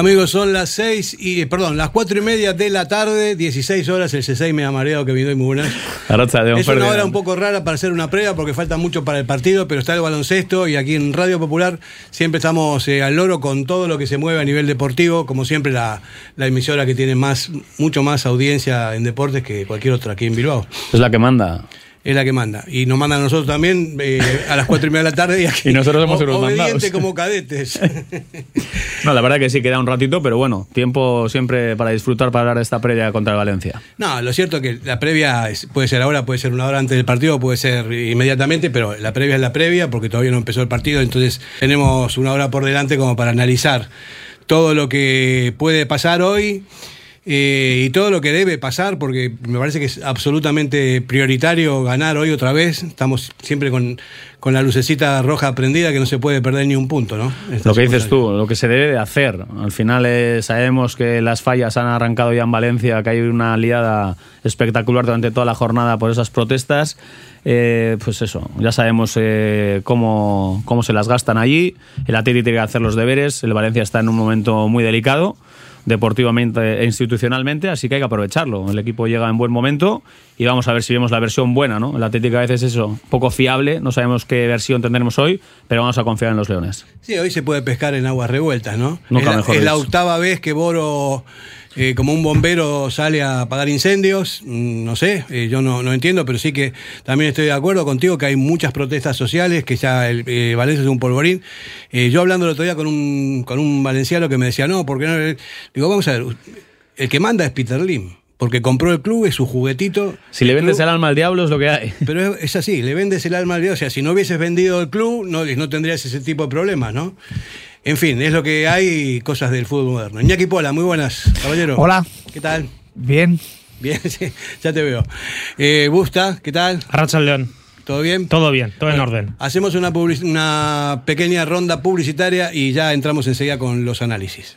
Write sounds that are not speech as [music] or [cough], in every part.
Amigos, son las seis y, perdón, las cuatro y media de la tarde, 16 horas, el C6 me ha mareado que vino y muy buenas. Es una hora un poco rara para hacer una prueba porque falta mucho para el partido, pero está el baloncesto y aquí en Radio Popular siempre estamos eh, al loro con todo lo que se mueve a nivel deportivo, como siempre la, la emisora que tiene más, mucho más audiencia en deportes que cualquier otra aquí en Bilbao. Es la que manda es la que manda. Y nos manda a nosotros también eh, a las cuatro y media de la tarde. Y, aquí, [laughs] y nosotros somos los mandados. como cadetes. [laughs] no, la verdad que sí, queda un ratito, pero bueno, tiempo siempre para disfrutar para hablar de esta previa contra el Valencia. No, lo cierto es que la previa puede ser ahora, puede ser una hora antes del partido, puede ser inmediatamente, pero la previa es la previa porque todavía no empezó el partido, entonces tenemos una hora por delante como para analizar todo lo que puede pasar hoy eh, y todo lo que debe pasar, porque me parece que es absolutamente prioritario ganar hoy otra vez. Estamos siempre con, la lucecita roja prendida que no se puede perder ni un punto, ¿no? lo que dices tú, lo que se debe de hacer. Al final eh, sabemos que las fallas han arrancado ya en Valencia, que hay una aliada espectacular durante toda la jornada por esas protestas. Eh, pues eso, ya sabemos cómo, cómo se las gastan allí. El Atleti tiene que hacer los deberes. El Valencia está en un momento muy delicado deportivamente e institucionalmente, así que hay que aprovecharlo. El equipo llega en buen momento y vamos a ver si vemos la versión buena, ¿no? La Atlético a veces es eso, poco fiable, no sabemos qué versión tendremos hoy, pero vamos a confiar en los Leones. Sí, hoy se puede pescar en aguas revueltas, ¿no? Nunca mejor es la octava vez que Boro eh, como un bombero sale a apagar incendios, mm, no sé, eh, yo no, no, entiendo, pero sí que también estoy de acuerdo contigo que hay muchas protestas sociales, que ya el, eh, Valencia es un polvorín. yo hablando el otro día con un, con un valenciano que me decía, no, porque no, digo, vamos a ver, el que manda es Peter Lim. Porque compró el club, es su juguetito. Si le vendes el alma al diablo es lo que hay. [laughs] Pero es, así, le vendes el alma al diablo. O sea, si no hubieses vendido el club, no, no tendrías ese tipo de problemas, ¿no? En fin, es lo que hay, cosas del fútbol moderno. Iñaki Pola, muy buenas, caballero. Hola. ¿Qué tal? Bien. Bien, [laughs] sí, ya te veo. Eh, Busta, ¿qué tal? Arracha León. ¿Todo bien? Todo bien, todo en orden. Hacemos una, una pequeña ronda publicitaria y ya entramos enseguida con los análisis.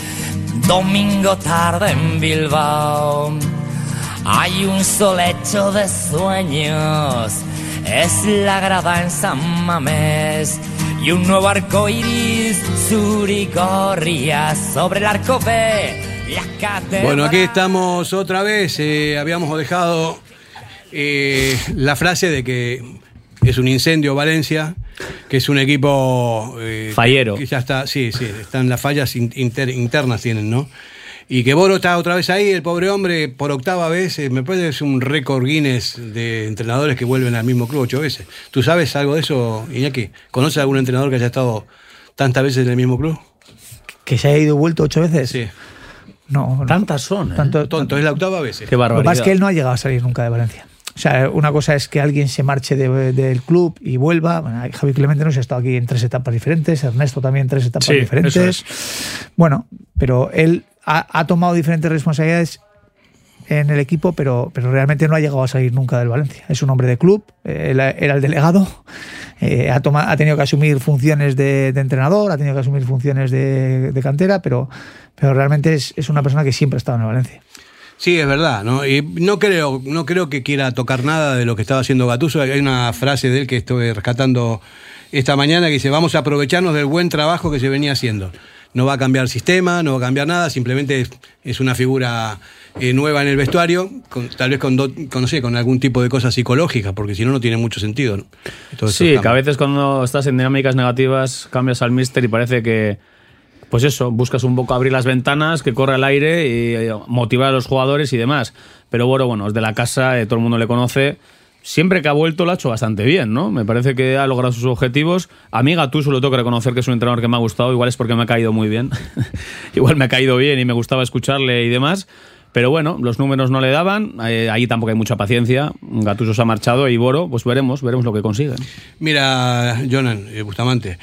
Domingo tarde en Bilbao. Hay un solecho de sueños, es la grada en San Mamés. Y un nuevo arco iris corría sobre el arco B. Bueno, aquí estamos otra vez. Eh, habíamos dejado eh, la frase de que es un incendio Valencia que es un equipo... Eh, Fallero. Que ya está, sí, sí, están las fallas internas tienen, ¿no? Y que Boro está otra vez ahí, el pobre hombre, por octava vez, eh, me parece que es un récord Guinness de entrenadores que vuelven al mismo club ocho veces. ¿Tú sabes algo de eso, Iñaki? ¿Conoces algún entrenador que haya estado tantas veces en el mismo club? ¿Que se haya ido y vuelto ocho veces? Sí. No, no. Tantas son. ¿eh? Tanto- Tonto, es la octava vez. Qué Lo que barbaridad. pasa es que él no ha llegado a salir nunca de Valencia. O sea, una cosa es que alguien se marche de- del club y vuelva. Bueno, Javi Clemente nos ha estado aquí en tres etapas diferentes, Ernesto también en tres etapas Sí, diferentes. Bueno, pero él ha, ha tomado diferentes responsabilidades en el equipo, pero, pero realmente no ha llegado a salir nunca del Valencia. Es un hombre de club, eh, él era el delegado, eh, ha, toma- ha tenido que asumir funciones de, de entrenador, ha tenido que asumir funciones de, de cantera, pero, pero realmente es, es una persona que siempre ha estado en el Valencia. Sí, es verdad, ¿no? Y no creo, no creo que quiera tocar nada de lo que estaba haciendo Gatuso. Hay una frase de él que estoy rescatando esta mañana que dice, vamos a aprovecharnos del buen trabajo que se venía haciendo. No va a cambiar sistema, no va a cambiar nada, simplemente es, es una figura eh, nueva en el vestuario, con- tal vez con, do- con, no sé, con algún tipo de cosa psicológica, porque si no, no tiene mucho sentido. ¿no? Sí, que a veces cuando estás en dinámicas negativas cambias al mister y parece que, pues eso, buscas un poco abrir las ventanas, que corra el aire y eh, motivar a los jugadores y demás. Pero bueno, bueno, es de la casa, eh, todo el mundo le conoce. Siempre que ha vuelto lo ha hecho bastante bien, ¿no? Me parece que ha logrado sus objetivos. A mí Gattuso lo tengo que reconocer que es un entrenador que me ha gustado, igual es porque me ha caído muy bien. [laughs] igual me ha caído bien y me gustaba escucharle y demás. Pero bueno, los números no le daban, eh, ahí tampoco hay mucha paciencia. Gattuso se ha marchado y Boro, pues veremos, veremos lo que consigue. Mira, Jonan, eh, Bustamante,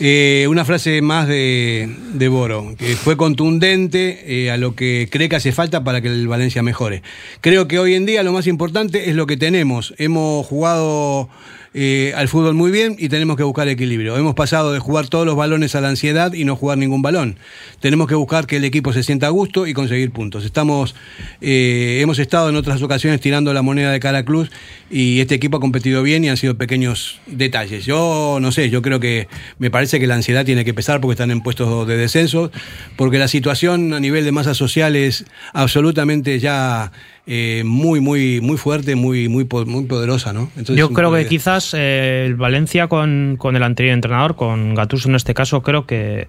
eh, una frase más de, de Boro, que fue contundente eh, a lo que cree que hace falta para que el Valencia mejore. Creo que hoy en día lo más importante es lo que tenemos. Hemos jugado eh, al fútbol muy bien y tenemos que buscar equilibrio. Hemos pasado de jugar todos los balones a la ansiedad y no jugar ningún balón. Tenemos que buscar que el equipo se sienta a gusto y conseguir puntos. Estamos, eh, hemos estado en otras ocasiones tirando la moneda de cara Cruz y este equipo ha competido bien y han sido pequeños detalles. Yo no sé, yo creo que me parece que la ansiedad tiene que pesar porque están en puestos de descenso, porque la situación a nivel de masa social es absolutamente ya eh, muy, muy, muy fuerte, muy, muy, muy poderosa, ¿no? Entonces, Yo creo que quizás eh, el Valencia con, con el anterior entrenador, con Gattuso en este caso, creo que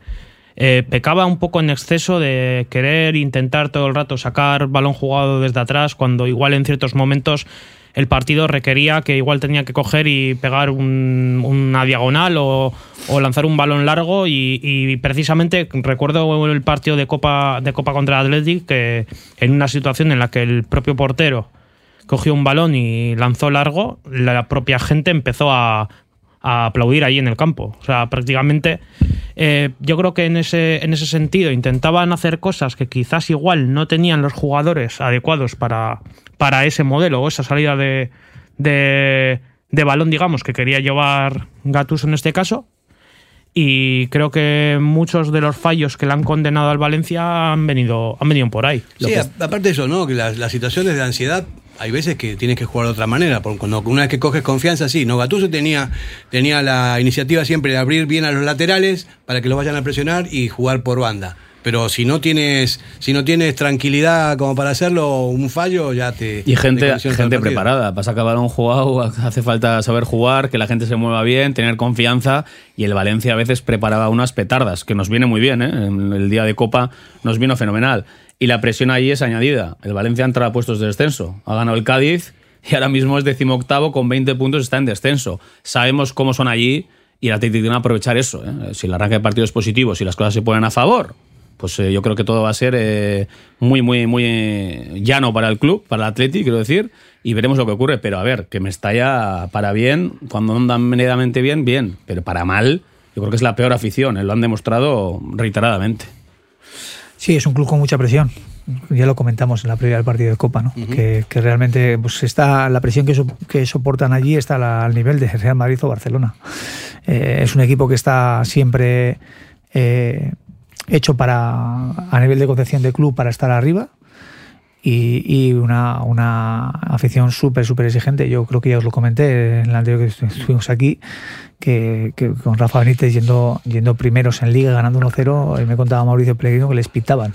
eh, pecaba un poco en exceso de querer intentar todo el rato sacar balón jugado desde atrás, cuando igual en ciertos momentos el partido requería que igual tenía que coger y pegar un- una diagonal o, lanzar un balón largo. Y, y precisamente recuerdo el partido de Copa de Copa contra el Athletic que en una situación en la que el propio portero cogió un balón y lanzó largo, la propia gente empezó a, a aplaudir ahí en el campo. O sea, prácticamente eh, yo creo que en ese, en ese sentido intentaban hacer cosas que quizás igual no tenían los jugadores adecuados para, para ese modelo o esa salida de, de, de balón, digamos, que quería llevar Gattuso en este caso. Y creo que muchos de los fallos que le han condenado al Valencia han venido, han venido por ahí. Sí, que- aparte de eso, ¿no? Que las, las situaciones de ansiedad, hay veces que tienes que jugar de otra manera. Porque cuando una vez que coges confianza, sí. No, Gattuso tenía, tenía la iniciativa siempre de abrir bien a los laterales para que los vayan a presionar y jugar por banda. Pero si no tienes, si no tienes tranquilidad como para hacerlo, un fallo ya te. Y gente, te gente preparada. Para sacar balón jugado [laughs] hace falta saber jugar, que la gente se mueva bien, tener confianza. Y el Valencia a veces preparaba unas petardas, que nos viene muy bien. ¿eh? El día de Copa nos vino fenomenal. Y la presión ahí es añadida. El Valencia entra a puestos de descenso. Ha ganado el Cádiz y ahora mismo es decimoctavo con 20 puntos, está en descenso. Sabemos cómo son allí y el Atlético tiene que aprovechar eso. ¿eh? Si el arranque de partido es positivo, si las cosas se ponen a favor, pues eh, yo creo que todo va a ser eh, muy, muy, muy llano para el club, para el Atleti, quiero decir, y veremos lo que ocurre. Pero a ver, que me estalla para bien, cuando andan medianamente bien, bien, pero para mal, yo creo que es la peor afición, eh, lo han demostrado reiteradamente. Sí, es un club con mucha presión. Ya lo comentamos en la previa del partido de Copa, ¿no? que, que realmente pues está la presión que, so- que soportan allí está la- al nivel de Real Madrid o Barcelona. Es un equipo que está siempre eh, hecho para a nivel de concepción de club para estar arriba y, una, una afición súper, súper exigente. Yo creo que ya os lo comenté en el anterior que estu- estuvimos aquí, que, que con Rafa Benítez yendo, yendo primeros en Liga, ganando 1-0, y me contaba Mauricio Pellegrino que les pitaban.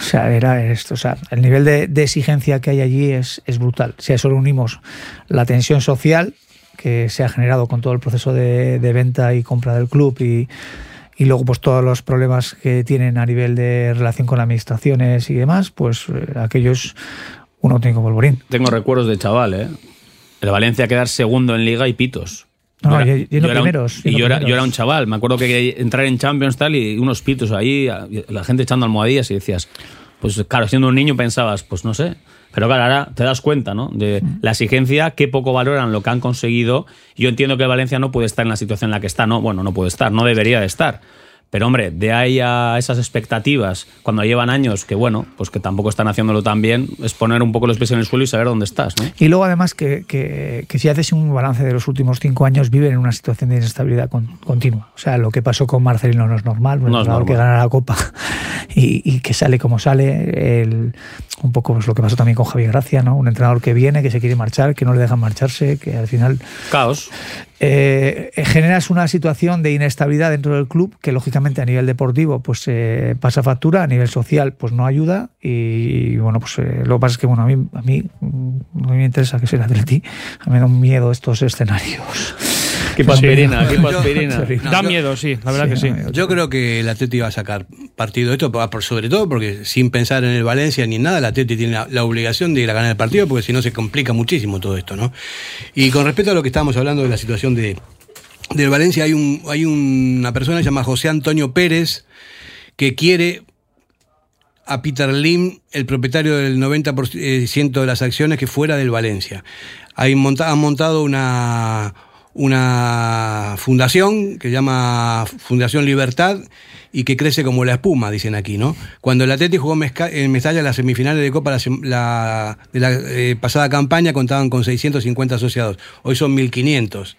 O sea, era esto. O sea, el nivel de, exigencia que hay allí es, es brutal. Si a eso le unimos la tensión social que se ha generado con todo el proceso de venta y compra del club y, y luego pues todos los problemas que tienen a nivel de relación con administraciones y demás, pues eh, aquellos un auténtico polvorín. Tengo recuerdos de chaval, ¿eh? El Valencia quedar segundo en Liga y pitos. No, Yo era- yo era un- primeros, y yo era, yo primeros. era un chaval. Me acuerdo que entrar en Champions tal y unos pitos ahí, la gente echando almohadillas y decías, pues claro, siendo un niño pensabas, pues no sé. Pero claro, ahora te das cuenta, ¿no? De la exigencia, qué poco valoran lo que han conseguido. Yo entiendo que Valencia no puede estar en la situación en la que está, no, bueno, no puede estar, no debería de estar. Pero hombre, de ahí a esas expectativas, cuando llevan años, que bueno, pues que tampoco están haciéndolo tan bien, es poner un poco los pies en el suelo y saber dónde estás, ¿no? Y luego además que, que- que si haces un balance de los últimos cinco años, viven en una situación de inestabilidad con- continua. O sea, lo que pasó con Marcelino no es normal, un No es que gana la Copa [laughs] y, y que sale como sale. El- un poco pues, lo que pasó también con Javier Gracia, ¿no? Un entrenador que viene, que se quiere marchar, que no le dejan marcharse, que al final Caos. Eh, generas una situación de inestabilidad dentro del club que lógicamente a nivel deportivo pues eh, pasa factura, a nivel social pues no ayuda y, bueno pues eh, lo que pasa es que bueno a mí a mí no me interesa que sea el Atleti, a mí me da miedo estos escenarios. Equipo [laughs] Yo- aspirina. Sorry. [laughs] Da miedo, sí, la verdad que sí. Yo creo que el Atleti va a sacar partido de esto, sobre todo porque sin pensar en el Valencia ni en nada, el Atleti tiene la, la obligación de ir a ganar el partido, porque si no se complica muchísimo todo esto, ¿no? Y con respecto a lo que estábamos hablando de la situación de del Valencia, hay un hay una persona que se llama José Antonio Pérez que quiere a Peter Lim, el propietario del 90% de las acciones, que fuera del Valencia. Hay monta- han montado una, una fundación que llama Fundación Libertad y que crece como la espuma, dicen aquí, ¿no? Cuando el Atleti jugó en Mestalla las semifinales de Copa la de la eh, pasada campaña contaban con 650 asociados, hoy son 1500.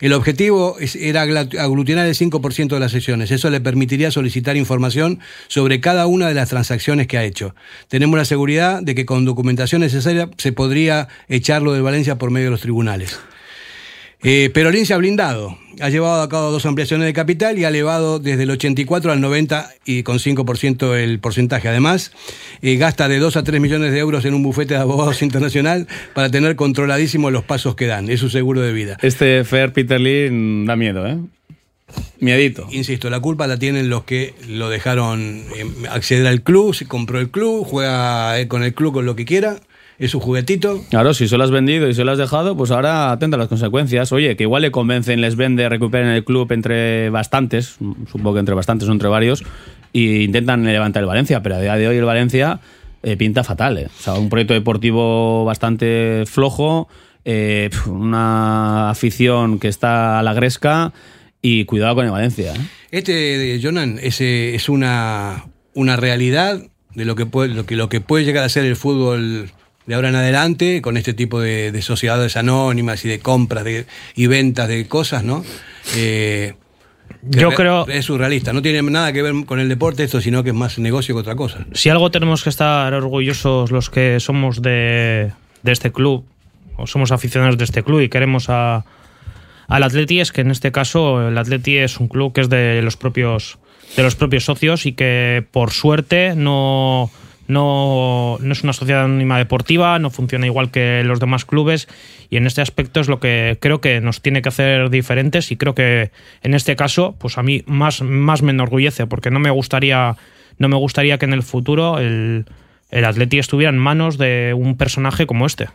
El objetivo es- era aglutinar el 5% de las sesiones. Eso le permitiría solicitar información sobre cada una de las transacciones que ha hecho. Tenemos la seguridad de que con documentación necesaria se podría echarlo de Valencia por medio de los tribunales. Eh, Perolín se ha blindado, ha llevado a cabo dos ampliaciones de capital y ha elevado desde el 84 al 90 y con 5% el porcentaje. Además, eh, gasta de 2 a 3 millones de euros en un bufete de abogados [laughs] internacional para tener controladísimos los pasos que dan. Es su seguro de vida. Este Fer Peter Lee da miedo, ¿eh? Miedito. Insisto, la culpa la tienen los que lo dejaron eh, acceder al club, se compró el club, juega con el club con lo que quiera, es su juguetito. Claro, si se lo has vendido y se lo has dejado, pues ahora atenta a las consecuencias. Oye, que igual le convencen, les vende, recuperen el club entre bastantes, supongo que entre bastantes o entre varios, y intentan levantar el Valencia, pero a día de hoy el Valencia eh, pinta fatal. eh. O sea, un proyecto deportivo bastante flojo, eh, una afición que está a la gresca y cuidado con el Valencia. eh. Este, Jonan, es, eh, es una, una realidad de lo que, puede, lo, que, lo que puede llegar a ser el fútbol de ahora en adelante, con este tipo de, de sociedades anónimas y de compras de, y ventas de cosas, ¿no? Eh, Yo re- creo- Es surrealista, no tiene nada que ver con el deporte esto, sino que es más negocio que otra cosa. Si algo tenemos que estar orgullosos los que somos de, de este club, o somos aficionados de este club y queremos a, al Atleti, es que en este caso el Atleti es un club que es de los propios, de los propios socios y que por suerte no, no, no es una sociedad anónima deportiva, no funciona igual que los demás clubes y en este aspecto es lo que creo que nos tiene que hacer diferentes y creo que en este caso pues a mí más, más me enorgullece porque no me gustaría no me gustaría que en el futuro el, el Atleti estuviera en manos de un personaje como este.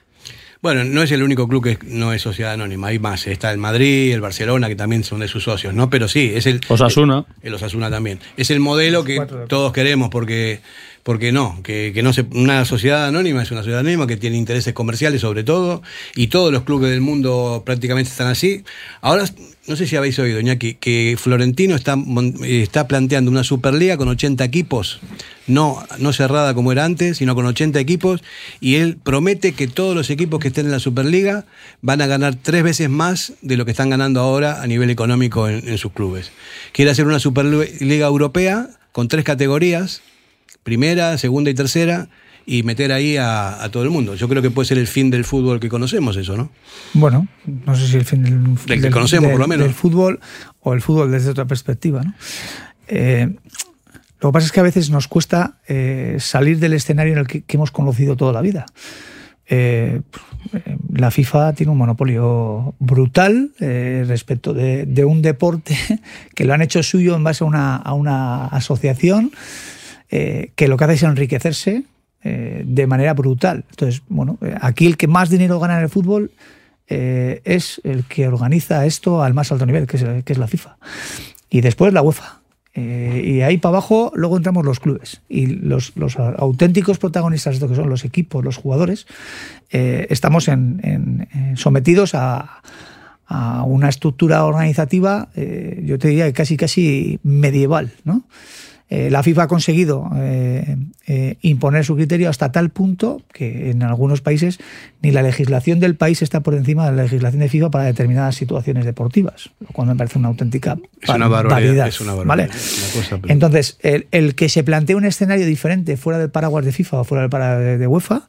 Bueno, no es el único club que no es sociedad anónima, hay más. Está el Madrid, el Barcelona, que también son de sus socios, ¿no? Pero sí, es el. Osasuna. El Osasuna también. Es el modelo que todos queremos, porque, porque no, que, que no se, una sociedad anónima es una sociedad anónima que tiene intereses comerciales sobre todo, y todos los clubes del mundo prácticamente están así. Ahora, no sé si habéis oído, Iñaki, que Florentino está, está planteando una Superliga con 80 equipos, no, no cerrada como era antes, sino con 80 equipos, y él promete que todos los equipos que estén en la Superliga van a ganar tres veces más de lo que están ganando ahora a nivel económico en sus clubes. Quiere hacer una Superliga Europea con tres categorías, primera, segunda y tercera, y meter ahí a, a todo el mundo. Yo creo que puede ser el fin del fútbol que conocemos, eso, ¿no? Bueno, no sé si el fin del, Del que conocemos, por lo menos. del fútbol o el fútbol desde otra perspectiva. ¿no? Eh, lo que pasa es que a veces nos cuesta eh, salir del escenario en el que, que hemos conocido toda la vida. Eh, eh, la FIFA tiene un monopolio brutal eh, respecto de, de, un deporte [laughs] que lo han hecho suyo en base a una, a una asociación eh, que lo que hace es enriquecerse eh, de manera brutal. Entonces, bueno, aquí el que más dinero gana en el fútbol eh, es el que organiza esto al más alto nivel, que es, que es la FIFA. Y después la UEFA. Eh, y ahí para abajo luego entramos los clubes y los, los auténticos protagonistas esto que son los equipos, los jugadores, eh, estamos en, en, sometidos a, a, una estructura organizativa, eh, yo te diría que casi casi medieval, ¿no? Eh, la FIFA ha conseguido eh, eh, imponer su criterio hasta tal punto que en algunos países ni la legislación del país está por encima de la legislación de FIFA para determinadas situaciones deportivas, lo cual me parece una auténtica es una barbaridad. Es una barbaridad. ¿vale? Cosa, pero... Entonces, el, el, que se plantee un escenario diferente fuera del paraguas de FIFA o fuera del paraguas de, UEFA,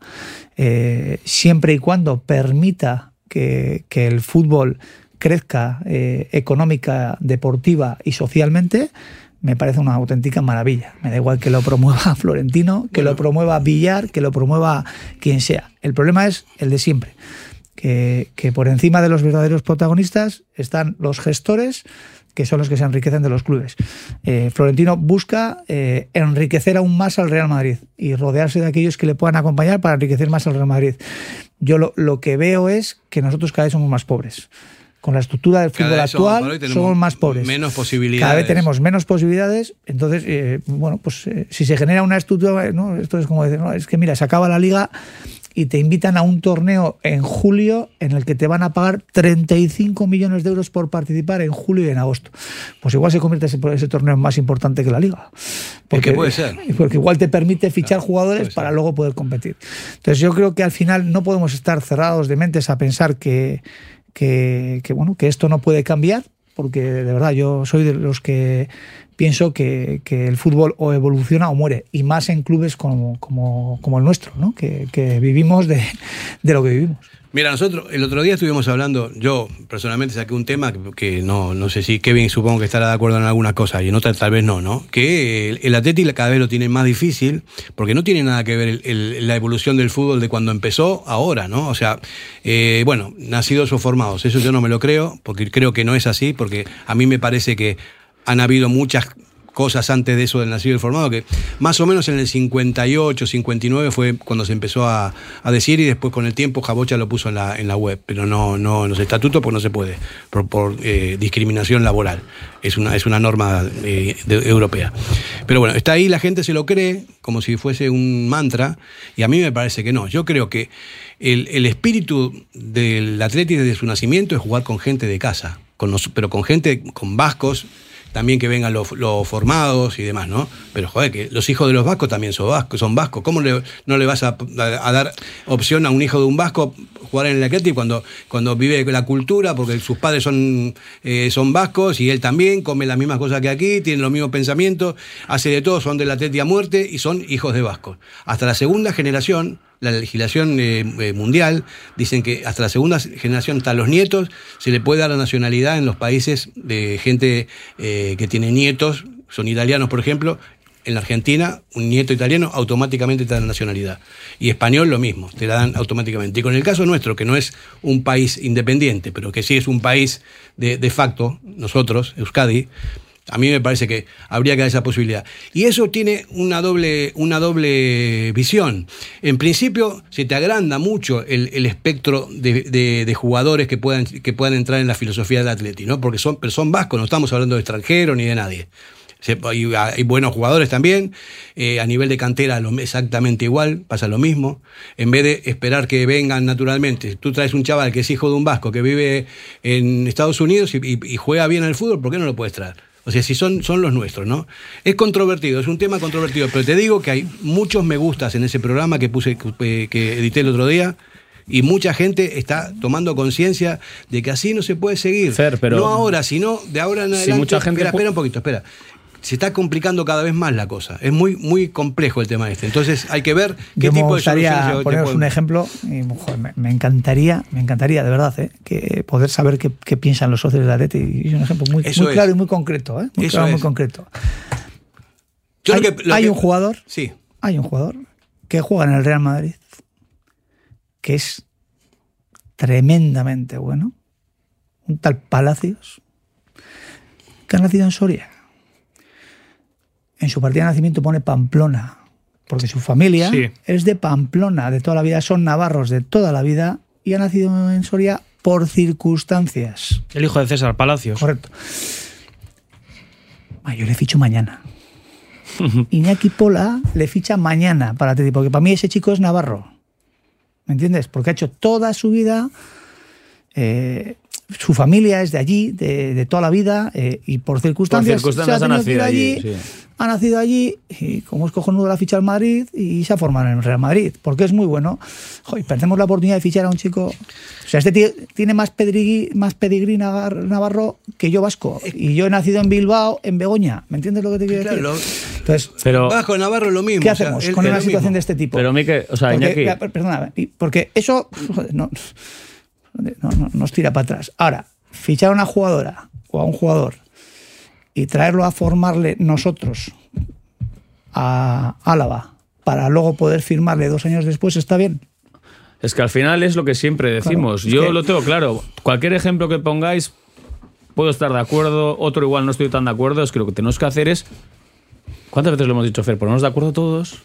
siempre y cuando permita que, que el fútbol crezca económica, deportiva y socialmente, me parece una auténtica maravilla. Me da igual que lo promueva [laughs] Florentino, que bueno. lo promueva Villar, que lo promueva quien sea. El problema es el de siempre. Que, que, por encima de los verdaderos protagonistas están los gestores, que son los que se enriquecen de los clubes. Eh, Florentino busca eh, enriquecer aún más al Real Madrid y rodearse de aquellos que le puedan acompañar para enriquecer más al Real Madrid. Yo lo, lo que veo es que nosotros cada vez somos más pobres con la estructura del fútbol actual somos más pobres. Menos posibilidades. Cada vez tenemos menos posibilidades. Entonces, eh, bueno, pues eh, si se genera una estructura, ¿no? esto es como decir, no, es que mira, se acaba la liga y te invitan a un torneo en julio en el que te van a pagar 35 millones de euros por participar en julio y en agosto. Pues igual se convierte ese, ese torneo en más importante que la liga. Porque, puede ser. [laughs] Porque igual te permite fichar claro, jugadores para luego poder competir. Entonces yo creo que al final no podemos estar cerrados de mentes a pensar que que, que, bueno, que esto no puede cambiar, porque de verdad yo soy de los que pienso que, que el fútbol o evoluciona o muere, y más en clubes como, como, como el nuestro, ¿no? que, que vivimos de, de lo que vivimos. Mira, nosotros el otro día estuvimos hablando, yo personalmente saqué un tema que, no, no sé si Kevin supongo que estará de acuerdo en algunas cosas y en otras tal vez no, ¿no? Que el, el cada vez lo tiene más difícil porque no tiene nada que ver la evolución del fútbol de cuando empezó ahora, ¿no? O sea, eh, bueno, nacidos o formados, eso yo no me lo creo porque creo que no es así porque a mí me parece que han habido muchas cosas antes de eso del nacido y formado, que más o menos en el 58, 59 fue cuando se empezó a, a, decir y después con el tiempo Jabocha lo puso en la, en la web, pero no, no en los estatutos pues no se puede, por, por eh, discriminación laboral. Es una, es una norma eh, de, europea. Pero bueno, está ahí, la gente se lo cree como si fuese un mantra y a mí me parece que no. Yo creo que el, el espíritu del Atlético desde su nacimiento es jugar con gente de casa, con los, pero con gente, con vascos, también que vengan los, formados y demás, ¿no? Pero joder, que los hijos de los vascos también son vascos. Son vascos. ¿Cómo le, no le vas a, dar opción a un hijo de un vasco jugar en el Atlético cuando, cuando vive la cultura, porque sus padres son, eh, son vascos y él también come las mismas cosas que aquí, tiene los mismos pensamientos, hace de todo, son del Atlético a muerte y son hijos de vascos. Hasta la segunda generación la legislación eh, eh, mundial, dicen que hasta la segunda generación, hasta los nietos, se le puede dar la nacionalidad en los países de gente eh, que tiene nietos, son italianos, por ejemplo. En la Argentina, un nieto italiano automáticamente te da la nacionalidad. Y español lo mismo, te la dan automáticamente. Y con el caso nuestro, que no es un país independiente, pero que sí es un país de, de facto, nosotros, Euskadi, a mí me parece que habría que dar esa posibilidad. Y eso tiene una doble, una doble visión. En principio, se te agranda mucho el, el espectro de, de, jugadores que puedan, que puedan entrar en la filosofía del Atleti, ¿no? Porque son, pero son vascos, no estamos hablando de extranjeros ni de nadie. Hay, buenos jugadores también, eh, a nivel de cantera exactamente igual, pasa lo mismo. En vez de esperar que vengan naturalmente, tú traes un chaval que es hijo de un vasco que vive en Estados Unidos y, y, y juega bien al fútbol, ¿por qué no lo puedes traer? O sea, si son, son los nuestros, ¿no? Es controvertido, es un tema controvertido, pero te digo que hay muchos me gustas en ese programa que puse, que, que edité el otro día. Y mucha gente está tomando conciencia de que así no se puede seguir. Fer, pero no ahora, sino de ahora en adelante. Si mucha gente espera, espera un poquito, espera se está complicando cada vez más la cosa. Es muy, muy complejo el tema este. Entonces hay que ver qué Yo tipo de soluciones. poneros un ejemplo. Y, joder, me, me, encantaría, me encantaría de verdad, ¿eh? que poder saber qué, qué, piensan los socios de la Leti. Y es un ejemplo muy, muy claro y muy concreto. ¿eh? Muy Eso claro, es. muy concreto. Yo hay, lo que, lo hay que, un jugador. Sí. Hay un jugador que juega en el Real Madrid que es tremendamente bueno, un tal Palacios, que ha nacido en Soria. En su partida de nacimiento pone Pamplona, porque su familia Sí. es de Pamplona, de toda la vida, son navarros de toda la vida y ha nacido en Soria por circunstancias. El hijo de César Palacios. Correcto. Ah, yo le ficho mañana. [laughs] Iñaki Pola le ficha mañana para Atleti, porque para mí ese chico es navarro. ¿Me entiendes? Porque ha hecho toda su vida, eh, su familia es de allí, de, de toda la vida, eh, y por circunstancias, circunstancias se ha ir nacido allí, sí. Ha nacido allí, y como es cojonudo la ficha al Madrid, y se ha formado en el Real Madrid, porque es muy bueno. Joder, perdemos la oportunidad de fichar a un chico. O sea, este tío tiene más pedigrí, más pedigrí navar- navarro que yo vasco. Y yo he nacido en Bilbao, en Begoña. ¿Me entiendes lo que te quiero decir? Claro, Entonces, Pero, Vasco Navarro lo mismo. ¿qué o sea, hacemos con una situación mismo. de este tipo? pero Mique, o sea, Porque, Iñaki, perdona, porque eso joder, no, no- tira para atrás. Ahora, fichar a una jugadora o a un jugador y traerlo a formarle nosotros a Álava para luego poder firmarle dos años después, ¿está bien? Es que al final es lo que siempre decimos. Yo que- lo tengo claro. Cualquier ejemplo que pongáis, puedo estar de acuerdo, otro igual no estoy tan de acuerdo. Es que lo que tenemos que hacer es. ¿Cuántas veces lo hemos dicho, Fer? ¿Ponernos de acuerdo todos?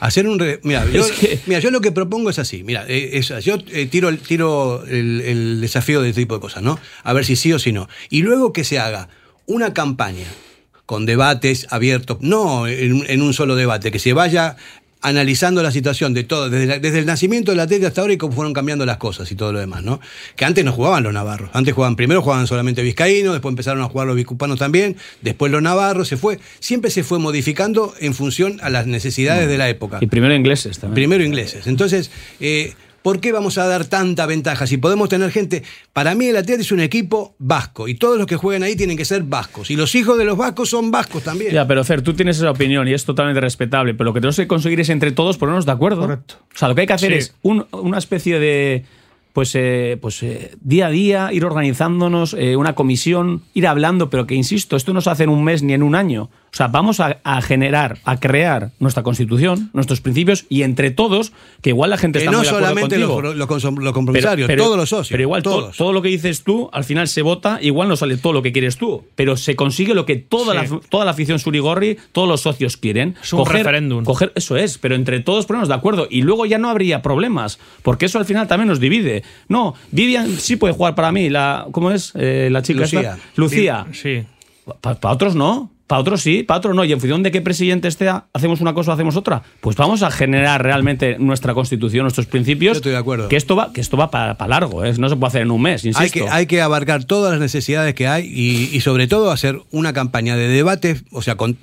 Hacer un. re- Mira, [laughs] yo, que- mira, yo lo que propongo es así. Mira, eh, es- yo eh, tiro, el, tiro el, el desafío de este tipo de cosas, ¿no? A ver si sí o si no. Y luego que se haga una campaña con debates abiertos, no en, en un solo debate, que se vaya analizando la situación de todo, desde, la- desde el nacimiento del atleta hasta ahora y cómo fueron cambiando las cosas y todo lo demás, ¿no? Que antes no jugaban los navarros, antes jugaban, primero jugaban solamente vizcaínos, después empezaron a jugar los vizcupanos también, después los navarros, se fue, siempre se fue modificando en función a las necesidades de la época. Y primero ingleses también. Primero ingleses. Entonces, eh, ¿por qué vamos a dar tanta ventaja? Si podemos tener gente. Para mí, el Atleti es un equipo vasco y todos los que juegan ahí tienen que ser vascos. Y los hijos de los vascos son vascos también. Ya, pero Fer, tú tienes esa opinión y es totalmente respetable, pero lo que tenemos que conseguir es entre todos ponernos de acuerdo. Correcto. O sea, lo que hay que hacer Sí. es un- una especie de, pues, eh, pues eh, día a día, ir organizándonos, eh, una comisión, ir hablando, pero que, insisto, esto no se hace en un mes ni en un año. O sea, vamos a, a generar, a crear nuestra constitución, nuestros principios y entre todos, que igual la gente que está no muy de acuerdo solamente contigo. los, los, consom- los compromisarios, todos los socios. Pero igual to- todos. todo lo que dices tú, al final se vota, igual no sale todo lo que quieres tú, pero se consigue lo que toda, Sí. la, toda la afición surigorri, todos los socios quieren. Es un referéndum. coger- eso es, pero entre todos ponernos de acuerdo y luego ya no habría problemas, porque eso al final también nos divide. No, Vivian sí puede jugar para mí, la, ¿cómo es? Eh, la chica Lucía. esta. Lucía. Sí. Para otros no. Para otros sí, para otros no. Y en función de qué presidente esté, hacemos una cosa o hacemos otra. Pues vamos a generar realmente nuestra constitución, nuestros principios. Yo estoy de acuerdo. Que esto va, que esto va para, largo, ¿eh? no se puede hacer en un mes, insisto. Hay que, hay que abarcar todas las necesidades que hay y, y sobre todo hacer una campaña de debate, o sea, con,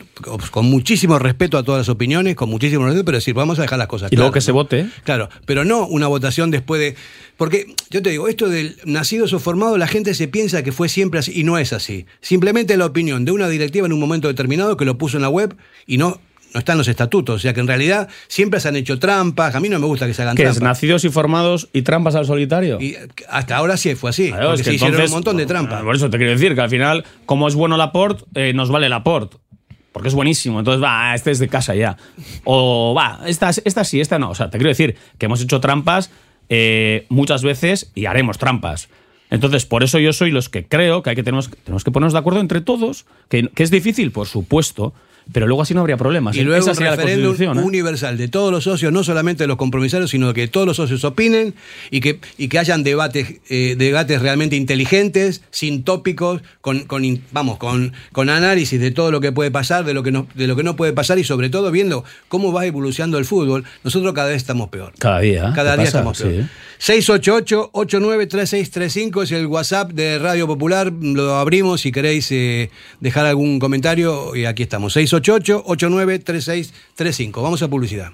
con muchísimo respeto a todas las opiniones, con muchísimo respeto, pero decir, vamos a dejar las cosas Y luego claras, que se ¿no? vote. Claro, pero no una votación después de... Porque yo te digo, esto del nacidos o formados, la gente se piensa que fue siempre así y no es así. Simplemente la opinión de una directiva en un momento determinado que lo puso en la web y no... No están los estatutos, o sea que en realidad siempre se han hecho trampas. A mí no me gusta que se hagan ¿Qué es? trampas. ¿Nacidos y formados y trampas al solitario? Y hasta ahora sí fue así. Claro, porque es que se hicieron entonces- un montón de trampas. Por eso te quiero decir que al final, como es bueno Laporte, eh, nos vale Laporte. Porque es buenísimo. Entonces, va, este es de casa ya. O va, esta, esta sí, esta no. O sea, te quiero decir que hemos hecho trampas eh, muchas veces y haremos trampas. Entonces, por eso yo soy los que creo que hay que tenemos, tenemos que ponernos de acuerdo entre todos, que, que es difícil, por supuesto, pero luego así no habría problemas. Y ¿eh? luego Esa un sería la referéndum Constitución, ¿eh? universal de todos los socios, no solamente de los compromisarios, sino que todos los socios opinen y que, y que hayan debates, eh, debates realmente inteligentes, sin tópicos, con, con vamos, con, con análisis de todo lo que puede pasar, de lo que no, de lo que no puede pasar y sobre todo viendo cómo va evolucionando el fútbol. Nosotros cada vez estamos peor. Cada día. ¿eh? Cada ¿Qué día pasa? estamos peor. Sí. 688-893635 es el WhatsApp de Radio Popular. Lo abrimos si queréis dejar algún comentario y aquí estamos. 688-893635. Vamos a publicidad.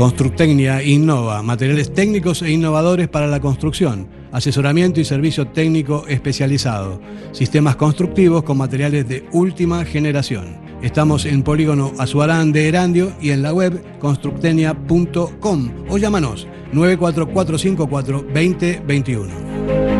Constructecnia innova, materiales técnicos e innovadores para la construcción, asesoramiento y servicio técnico especializado, sistemas constructivos con materiales de última generación. Estamos en Polígono Azuarán de Erandio y en la web constructenia.com o llámanos 94454 2021.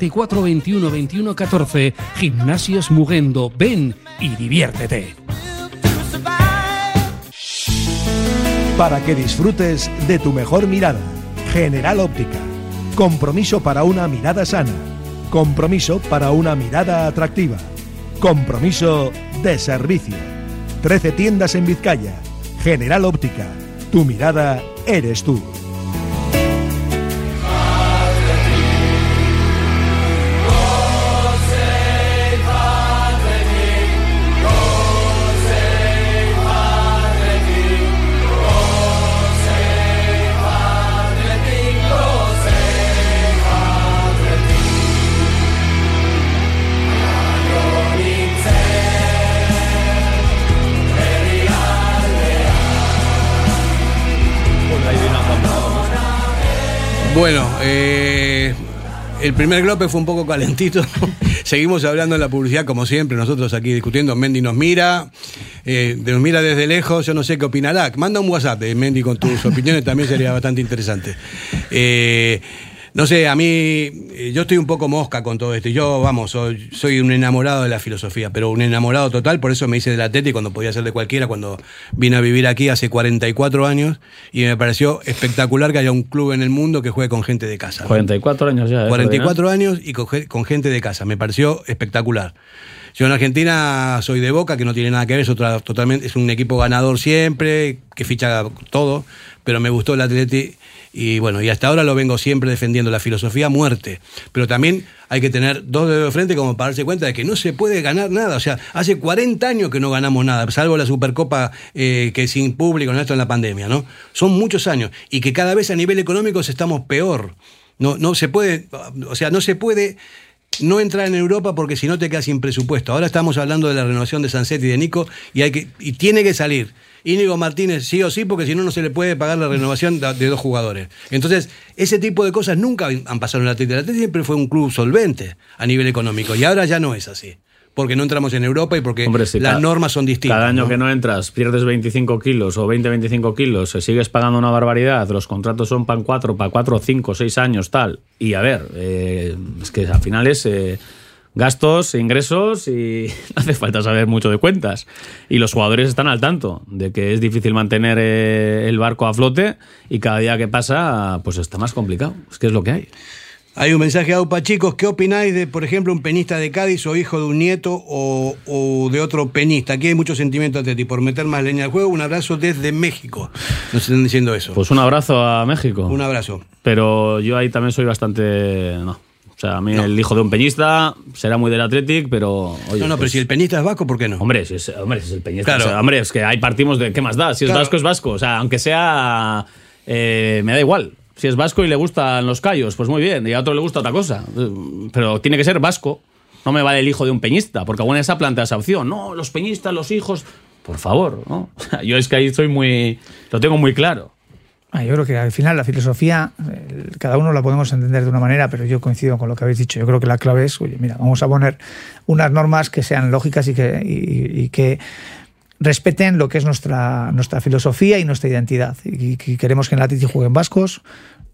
24 21 21 14. Gimnasios Mugendo. Ven y diviértete. Para que disfrutes de tu mejor mirada. General Óptica. Compromiso para una mirada sana. Compromiso para una mirada atractiva. Compromiso de servicio. 13 tiendas en Vizcaya. General Óptica. Tu mirada eres tú. Bueno, eh, el primer glope fue un poco calentito. [laughs] Seguimos hablando en la publicidad como siempre, nosotros aquí discutiendo. Mendy nos mira, eh, nos mira desde lejos, yo no sé qué opinará. Manda un WhatsApp, de Mendy, con tus [laughs] opiniones, también sería bastante interesante. Eh, no sé, a mí, eh, yo estoy un poco mosca con todo esto. Yo, vamos, soy, soy, un enamorado de la filosofía, pero un enamorado total, por eso me hice de la Teti cuando podía ser de cualquiera, cuando vine a vivir aquí hace 44 años, y me pareció espectacular que haya un club en el mundo que juegue con gente de casa. 44 años ya. 44 ¿eh? años y con, con gente de casa, me pareció espectacular. Yo en Argentina soy de Boca, que no tiene nada que ver, es, otra, totalmente, es un equipo ganador siempre, que ficha todo, pero me gustó el Atleti y bueno, y hasta ahora lo vengo siempre defendiendo, la filosofía muerte. Pero también hay que tener dos dedos de frente como para darse cuenta de que no se puede ganar nada. O sea, hace 40 años que no ganamos nada, salvo la Supercopa eh, que sin público, ¿no? esto en la pandemia, ¿no? Son muchos años. Y que cada vez a nivel económico estamos peor. No, no se puede, o sea, no se puede no entrar en Europa porque si no te quedas sin presupuesto. Ahora estamos hablando de la renovación de Sanset y de Nico y, hay que, y tiene que salir. Íñigo Martínez sí o sí, porque si no, no se le puede pagar la renovación de, dos jugadores. Entonces, ese tipo de cosas nunca han pasado en la Atlético. El Atlético siempre fue un club solvente a nivel económico y ahora ya no es así. Porque no entramos en Europa y porque las normas son distintas. Cada año que no entras, pierdes 25 kilos o 20-25 kilos, se sigues pagando una barbaridad, los contratos son para 4, para 4, 5, 6 años, tal. Y a ver, eh, es que al final es. Eh, gastos, ingresos y [laughs] no hace falta saber mucho de cuentas. Y los jugadores están al tanto de que es difícil mantener eh, el barco a flote y cada día que pasa pues está más complicado. Es que es lo que hay. Hay un mensaje a Aupa, chicos. ¿Qué opináis de, por ejemplo, un penista de Cádiz o hijo de un nieto o, de otro penista? Aquí hay mucho sentimiento ti Por meter más leña al juego, un abrazo desde México. Nos están diciendo eso. Pues un abrazo a México. Un abrazo. Pero yo ahí también soy bastante. No. O sea, a mí el hijo de un peñista será muy del Athletic, pero. no, no, pero pues si el peñista es vasco, ¿por qué no? Hombre, si es, hombre, si es el peñista. Claro. hombre, es que ahí partimos de. ¿Qué más da? Si es vasco, es vasco. O sea, aunque sea. Eh, me da igual. Si es vasco y le gustan los callos, pues muy bien. Y a otro le gusta otra cosa. Pero tiene que ser vasco. No me vale el hijo de un peñista, porque alguna esa plantea esa opción. No, los peñistas, los hijos. Por favor. [laughs] Yo es que ahí estoy muy. Lo tengo muy claro. Ah, yo creo que al final la filosofía, cada uno la podemos entender de una manera, pero yo coincido con lo que habéis dicho. Yo creo que la clave es, oye, mira, vamos a poner unas normas que sean lógicas y que, que respeten lo que es nuestra, nuestra filosofía y nuestra identidad. Y, queremos que en Titi jueguen vascos,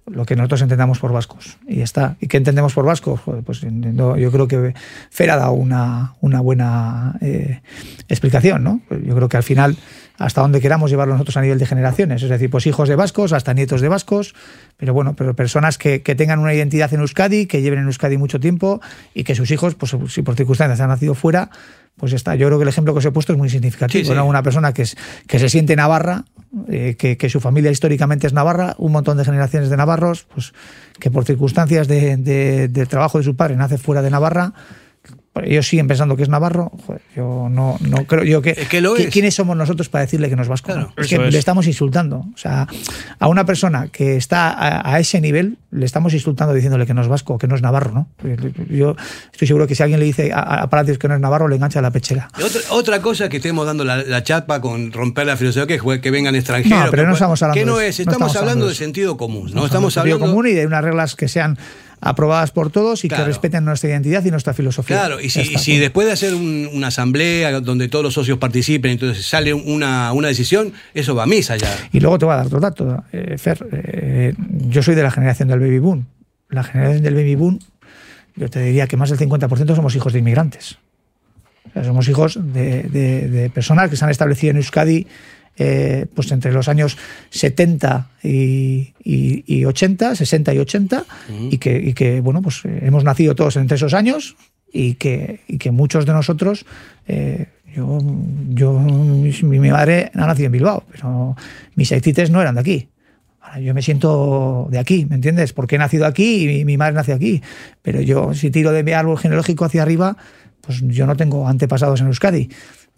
lo que nosotros entendamos por vascos. Y ya está. ¿Y qué entendemos por vascos? Pues yo creo que Fer ha dado una, una buena eh, explicación, ¿no? Yo creo que al final, hasta donde queramos llevarlo nosotros a nivel de generaciones, es decir, pues hijos de vascos, hasta nietos de vascos, pero bueno, pero personas que, que tengan una identidad en Euskadi, que lleven en Euskadi mucho tiempo y que sus hijos, pues si por circunstancias han nacido fuera, pues está. Yo creo que el ejemplo que os he puesto es muy significativo. Sí, sí. ¿no? Una persona que, es, que se siente navarra, eh, que, que su familia históricamente es navarra, un montón de generaciones de navarros, pues que por circunstancias de, de- del trabajo de su padre nace fuera de Navarra. Ellos siguen pensando que es navarro. Joder, yo no, no creo. Yo que, que lo ¿qui- es. ¿Quiénes somos nosotros para decirle que no es vasco? no? Es que es. le estamos insultando. O sea, a una persona que está a, a ese nivel, le estamos insultando diciéndole que no es vasco, que no es navarro, ¿no? Yo estoy seguro que si alguien le dice a, a Palacios que no es navarro, le engancha la pechera. Otra, otra cosa que estemos dando la, la chapa con romper la filosofía que, que vengan extranjeros. No, pero que no puedan- estamos hablando que no de es, no estamos, estamos hablando hablando de de sentido común. ¿no? Estamos Estamos sentido hablando. común y de unas reglas que sean aprobadas por todos y Claro. que respeten nuestra identidad y nuestra filosofía. Claro, y si, y después de hacer un- una asamblea donde todos los socios participen, entonces sale una, una decisión, eso va a misa ya. Y luego te voy a dar otro dato, eh, Fer. eh, yo soy de la generación del baby boom. La generación del baby boom, yo te diría que más del 50% somos hijos de inmigrantes. O sea, somos hijos de, de- de personas que se han establecido en Euskadi eh, pues entre los años 70 y, y- y 80, 60 y 80, y, que, y que, bueno, pues eh, hemos nacido todos entre esos años y que, que muchos de nosotros, eh, yo, yo, mi, madre ha nacido en Bilbao, pero mis aitites no eran de aquí. Ahora, Yo me siento de aquí, ¿me entiendes? Porque he nacido aquí y mi, mi madre nació aquí. Pero yo, si tiro de mi árbol genealógico hacia arriba, pues yo no tengo antepasados en Euskadi.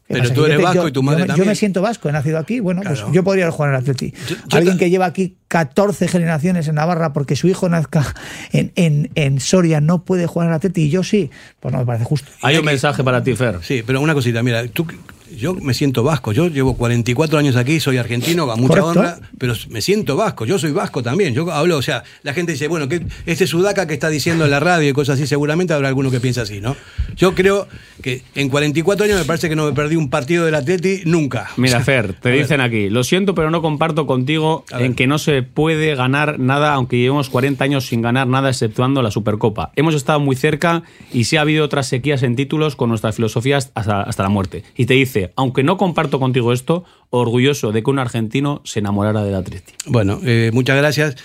¿Qué Pero tú yo eres vasco yo- y tu yo madre Yo también. me siento vasco, he nacido aquí. Bueno, Claro. pues yo podría jugar al Atleti. Alguien que lleva aquí 14 generaciones en Navarra porque su hijo nazca en, en, en Soria no puede jugar al Atleti y yo sí, pues no me parece justo. Hay un mensaje para ti, Fer. Sí, pero una cosita, mira, tú, yo me siento vasco, yo llevo 44 años aquí, soy argentino, a mucha Correcto. honra, pero me siento vasco, yo soy vasco también, yo hablo, o sea, la gente dice, bueno, que este sudaca que está diciendo en la radio y cosas así, seguramente habrá alguno que piensa así, ¿no? Yo creo que en 44 años me parece que no me perdí un partido del Atleti nunca. Mira, [laughs] Fer, te dicen aquí, lo siento, pero no comparto contigo en que no se puede ganar nada, aunque llevemos 40 años sin ganar nada, exceptuando la Supercopa. Hemos estado muy cerca y sí ha habido otras sequías en títulos con nuestras filosofías hasta, hasta la muerte. Y te dice, aunque no comparto contigo esto, orgulloso de que un argentino se enamorara del Atleti. Bueno, eh, muchas gracias.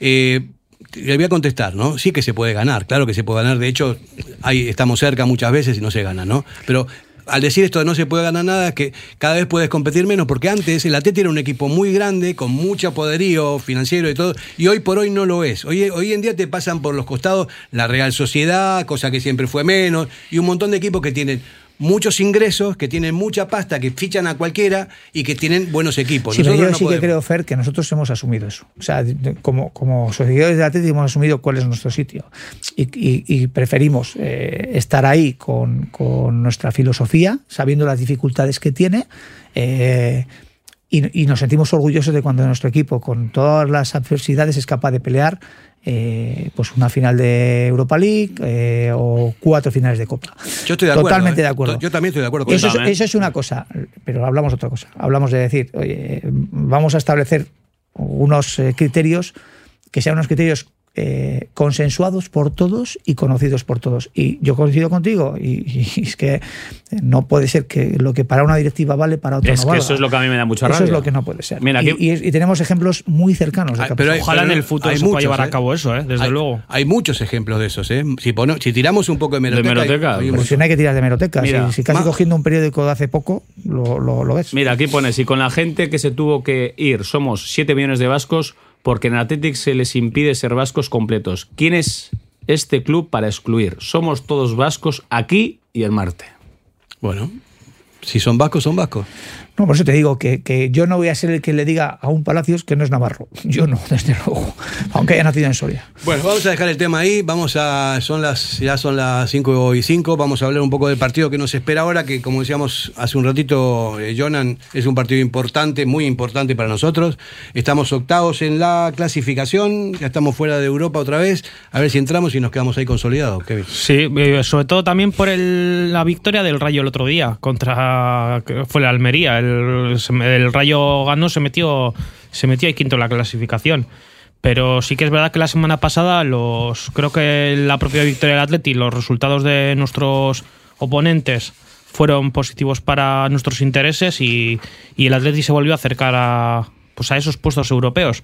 Eh, le voy a contestar, ¿no? Sí que se puede ganar, claro que se puede ganar. De hecho, ahí estamos cerca muchas veces y no se gana, ¿no? Pero al decir esto de no se puede ganar nada, es que cada vez puedes competir menos, porque antes el Atleti era un equipo muy grande, con mucho poderío financiero y todo, y hoy por hoy no lo es. Hoy, hoy en día te pasan por los costados la Real Sociedad, cosa que siempre fue menos, y un montón de equipos que tienen muchos ingresos, que tienen mucha pasta, que fichan a cualquiera y que tienen buenos equipos. Sí, pero yo no sí que creo, Fer, que nosotros hemos asumido eso. O sea, como, como sociedades de Atlético hemos asumido cuál es nuestro sitio. Y, y- y preferimos eh, estar ahí con, con nuestra filosofía, sabiendo las dificultades que tiene. eh, y, y nos sentimos orgullosos de cuando nuestro equipo, con todas las adversidades, es capaz de pelear eh, pues una final de Europa League eh, o cuatro finales de Copa. Yo estoy de acuerdo. Totalmente ¿eh? de acuerdo. Yo también estoy de acuerdo con Eso es, eso. es una cosa, pero hablamos de otra cosa. Hablamos de decir, oye, vamos a establecer unos eh, criterios que sean unos criterios eh, consensuados por todos y conocidos por todos. Y yo coincido contigo, y, y es que no puede ser que lo que para una directiva vale para otra Es no que valga. eso es lo que a mí me da mucha Eso rabia. es lo que no puede ser. Mira, y, aquí- y y tenemos ejemplos muy cercanos. de Ah, pero hay- Ojalá pero en el futuro se pueda llevar a ¿eh? cabo eso, ¿eh? desde hay, luego. Hay muchos ejemplos de esos, ¿eh? Si, tiramos un poco de meroteca. meroteca, hay si no hay que tirar de meroteca, Mira, si, si casi ma- cogiendo un periódico de hace poco, lo, lo, lo ves. Mira, aquí pone, si con la gente que se tuvo que ir somos 7 millones de vascos, porque en Athletic se les impide ser vascos completos. ¿Quién es este club para excluir? Somos todos vascos aquí y en Marte. Bueno, si son vascos, son vascos. No, por eso te digo que, que yo no voy a ser el que le diga a un Palacios que no es Navarro. Yo no, [laughs] desde luego. Aunque haya nacido en Soria. Bueno, vamos a dejar el tema ahí. Vamos a. Son las, ya son las 5 y 5. Vamos a hablar un poco del partido que nos espera ahora, que como decíamos hace un ratito, eh, Jonan, es un partido importante, muy importante para nosotros. Estamos octavos en la clasificación, ya estamos fuera de Europa otra vez. A ver si entramos y nos quedamos ahí consolidados, Kevin. Sí, eh, sobre todo también por el- la victoria del Rayo el otro día contra fue la Almería. El, Rayo ganó, se metió, se metió ahí quinto en la clasificación. Pero sí que es verdad que la semana pasada los creo que la propia victoria del Atleti los resultados de nuestros oponentes fueron positivos para nuestros intereses y, y el Atleti se volvió a acercar a, pues a esos puestos europeos.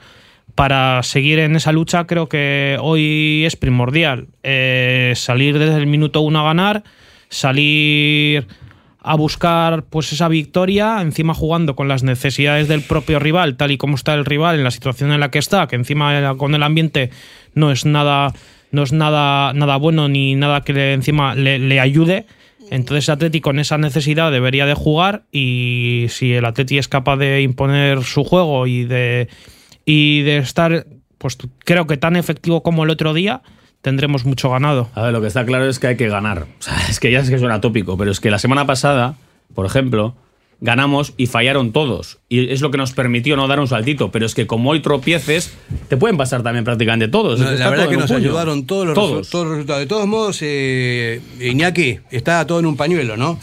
Para seguir en esa lucha creo que hoy es primordial eh, salir desde el minuto uno a ganar, salir a buscar pues esa victoria, encima jugando con las necesidades del propio rival, tal y como está el rival en la situación en la que está, que encima con el ambiente no es nada no es nada nada bueno ni nada que le, encima le, le ayude. Entonces el Atleti con esa necesidad debería de jugar y si el Atleti es capaz de imponer su juego y de y de estar pues creo que tan efectivo como el otro día, tendremos mucho ganado. A ver, lo que está claro es que hay que ganar. O sea, es que ya es que suena tópico, pero es que la semana pasada, por ejemplo, ganamos y fallaron todos. Y es lo que nos permitió no dar un saltito. Pero es que como hoy tropieces, te pueden pasar también prácticamente todos. No, la verdad todo que nos puño. ayudaron todos los, Todos. resu- todos los resultados. De todos modos, eh, Iñaki, está todo en un pañuelo, ¿no?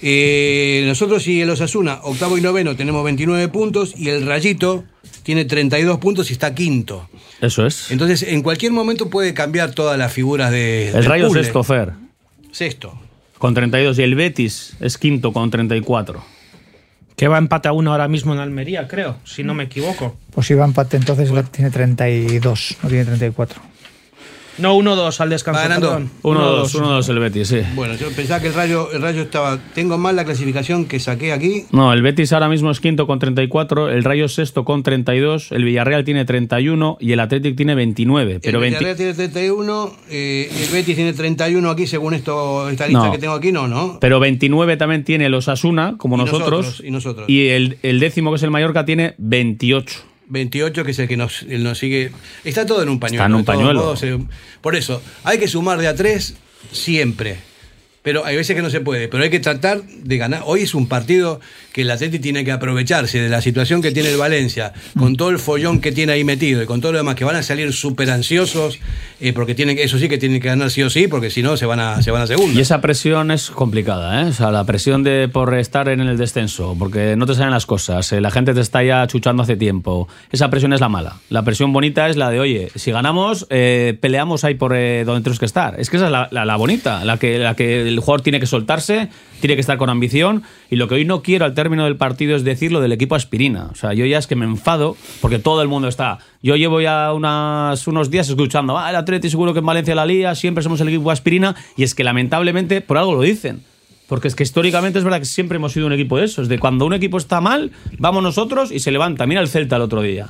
Eh, nosotros y el Osasuna, octavo y noveno, tenemos 29 puntos y el Rayito tiene 32 puntos y está quinto. Eso es. Entonces, en cualquier momento puede cambiar todas las figuras de. El Rayo puzzle. sexto, Fer, Sexto. con 32. Y el Betis es quinto con 34. Que va a empate a uno ahora mismo en Almería, creo, si no me equivoco. Pues si va a empate, entonces la- tiene 32, no tiene 34. No, 1-2 al descanso. Va ganando. perdón. 1-2, 1-2 el Betis, sí. Bueno, yo pensaba que el Rayo, el Rayo estaba. Tengo mal la clasificación que saqué aquí. No, el Betis ahora mismo es quinto con 34, el Rayo es sexto con 32, el Villarreal tiene 31 y el Athletic tiene 29. Pero el 20 Villarreal tiene 31, eh, el Betis tiene 31 aquí, según esto, esta lista No. que tengo aquí, no, ¿no? Pero 29 también tiene los Asuna, como Y nosotros. nosotros, y nosotros. Y el, el décimo, que es el Mallorca, tiene 28. 28, que es el que nos, el nos sigue. Está todo en un pañuelo. Está en un pañuelo. modos, eh, por eso, hay que sumar de a tres siempre. Pero hay veces que no se puede. Pero hay que tratar de ganar. Hoy es un partido que el Atleti tiene que aprovecharse de la situación que tiene el Valencia, con todo el follón que tiene ahí metido y con todo lo demás, que van a salir súper ansiosos, eh, porque tienen eso sí que tienen que ganar sí o sí, porque si no se van a, se van a segunda. Y esa presión es complicada, ¿eh? O sea, la presión de por estar en el descenso, porque no te salen las cosas, eh, la gente te está ya chuchando hace tiempo. Esa presión es la mala. La presión bonita es la de, oye, si ganamos, eh, peleamos ahí por eh, donde tenemos que estar. Es que esa es la- la bonita, la que, la que el jugador tiene que soltarse, tiene que estar con ambición. Y lo que hoy no quiero al término del partido es decir lo del equipo aspirina. O sea, yo ya es que me enfado porque todo el mundo está. Yo llevo ya unas, unos días escuchando, ah, el Atleti seguro que en Valencia la lía, siempre somos el equipo aspirina. Y es que lamentablemente por algo lo dicen. Porque es que históricamente es verdad que siempre hemos sido un equipo de esos. De cuando un equipo está mal, vamos nosotros y se levanta. Mira el Celta el otro día.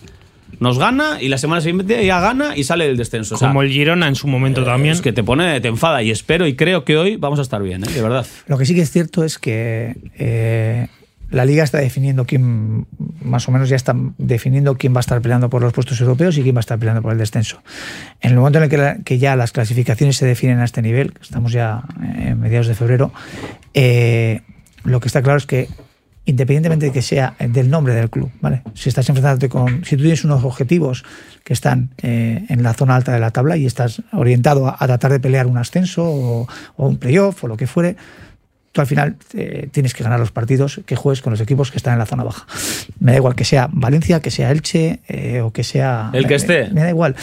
Nos gana y la semana siguiente ya gana y sale del descenso. O sea, Como el Girona en su momento también. es que te pone, te enfada y espero y creo que hoy vamos a estar bien, ¿eh? de verdad. Lo que sí que es cierto es que eh, la liga está definiendo quién, más o menos ya está definiendo quién va a estar peleando por los puestos europeos y quién va a estar peleando por el descenso. En el momento en el que, la- que ya las clasificaciones se definen a este nivel, estamos ya en mediados de febrero, eh, lo que está claro es que independientemente de que sea del nombre del club, ¿vale? Si estás enfrentándote con, si tú tienes unos objetivos que están eh, en la zona alta de la tabla y estás orientado a, tratar de pelear un ascenso o, o un playoff o lo que fuere, tú al final eh, tienes que ganar los partidos que juegues con los equipos que están en la zona baja. Me da igual que sea Valencia, que sea Elche eh, o que sea... El que esté. Me da igual.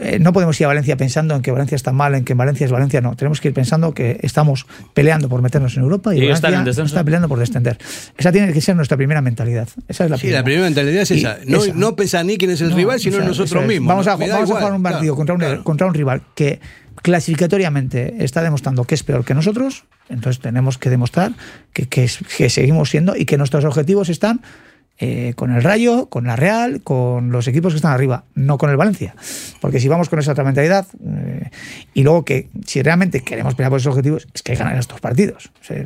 Eh, no podemos ir a Valencia pensando en que Valencia está mal, en que Valencia es Valencia, no. Tenemos que ir pensando que estamos peleando por meternos en Europa y, Y Valencia está peleando por descender. Esa tiene que ser nuestra primera mentalidad. Esa es la Sí, la primera mentalidad es Y esa. No, esa. no pensar ni quién es el No, rival, sino o sea, en nosotros es. mismos. Vamos, ¿no? a, vamos a igual, jugar un partido claro, contra, un, claro. contra un rival que clasificatoriamente está demostrando que es peor que nosotros, entonces tenemos que demostrar que, que seguimos siendo y que nuestros objetivos están eh, con el Rayo, con la Real, con los equipos que están arriba, no con el Valencia. Porque si vamos con esa otra mentalidad, eh, y luego que si realmente queremos pelear por esos objetivos, es que hay que ganar estos partidos. O sea,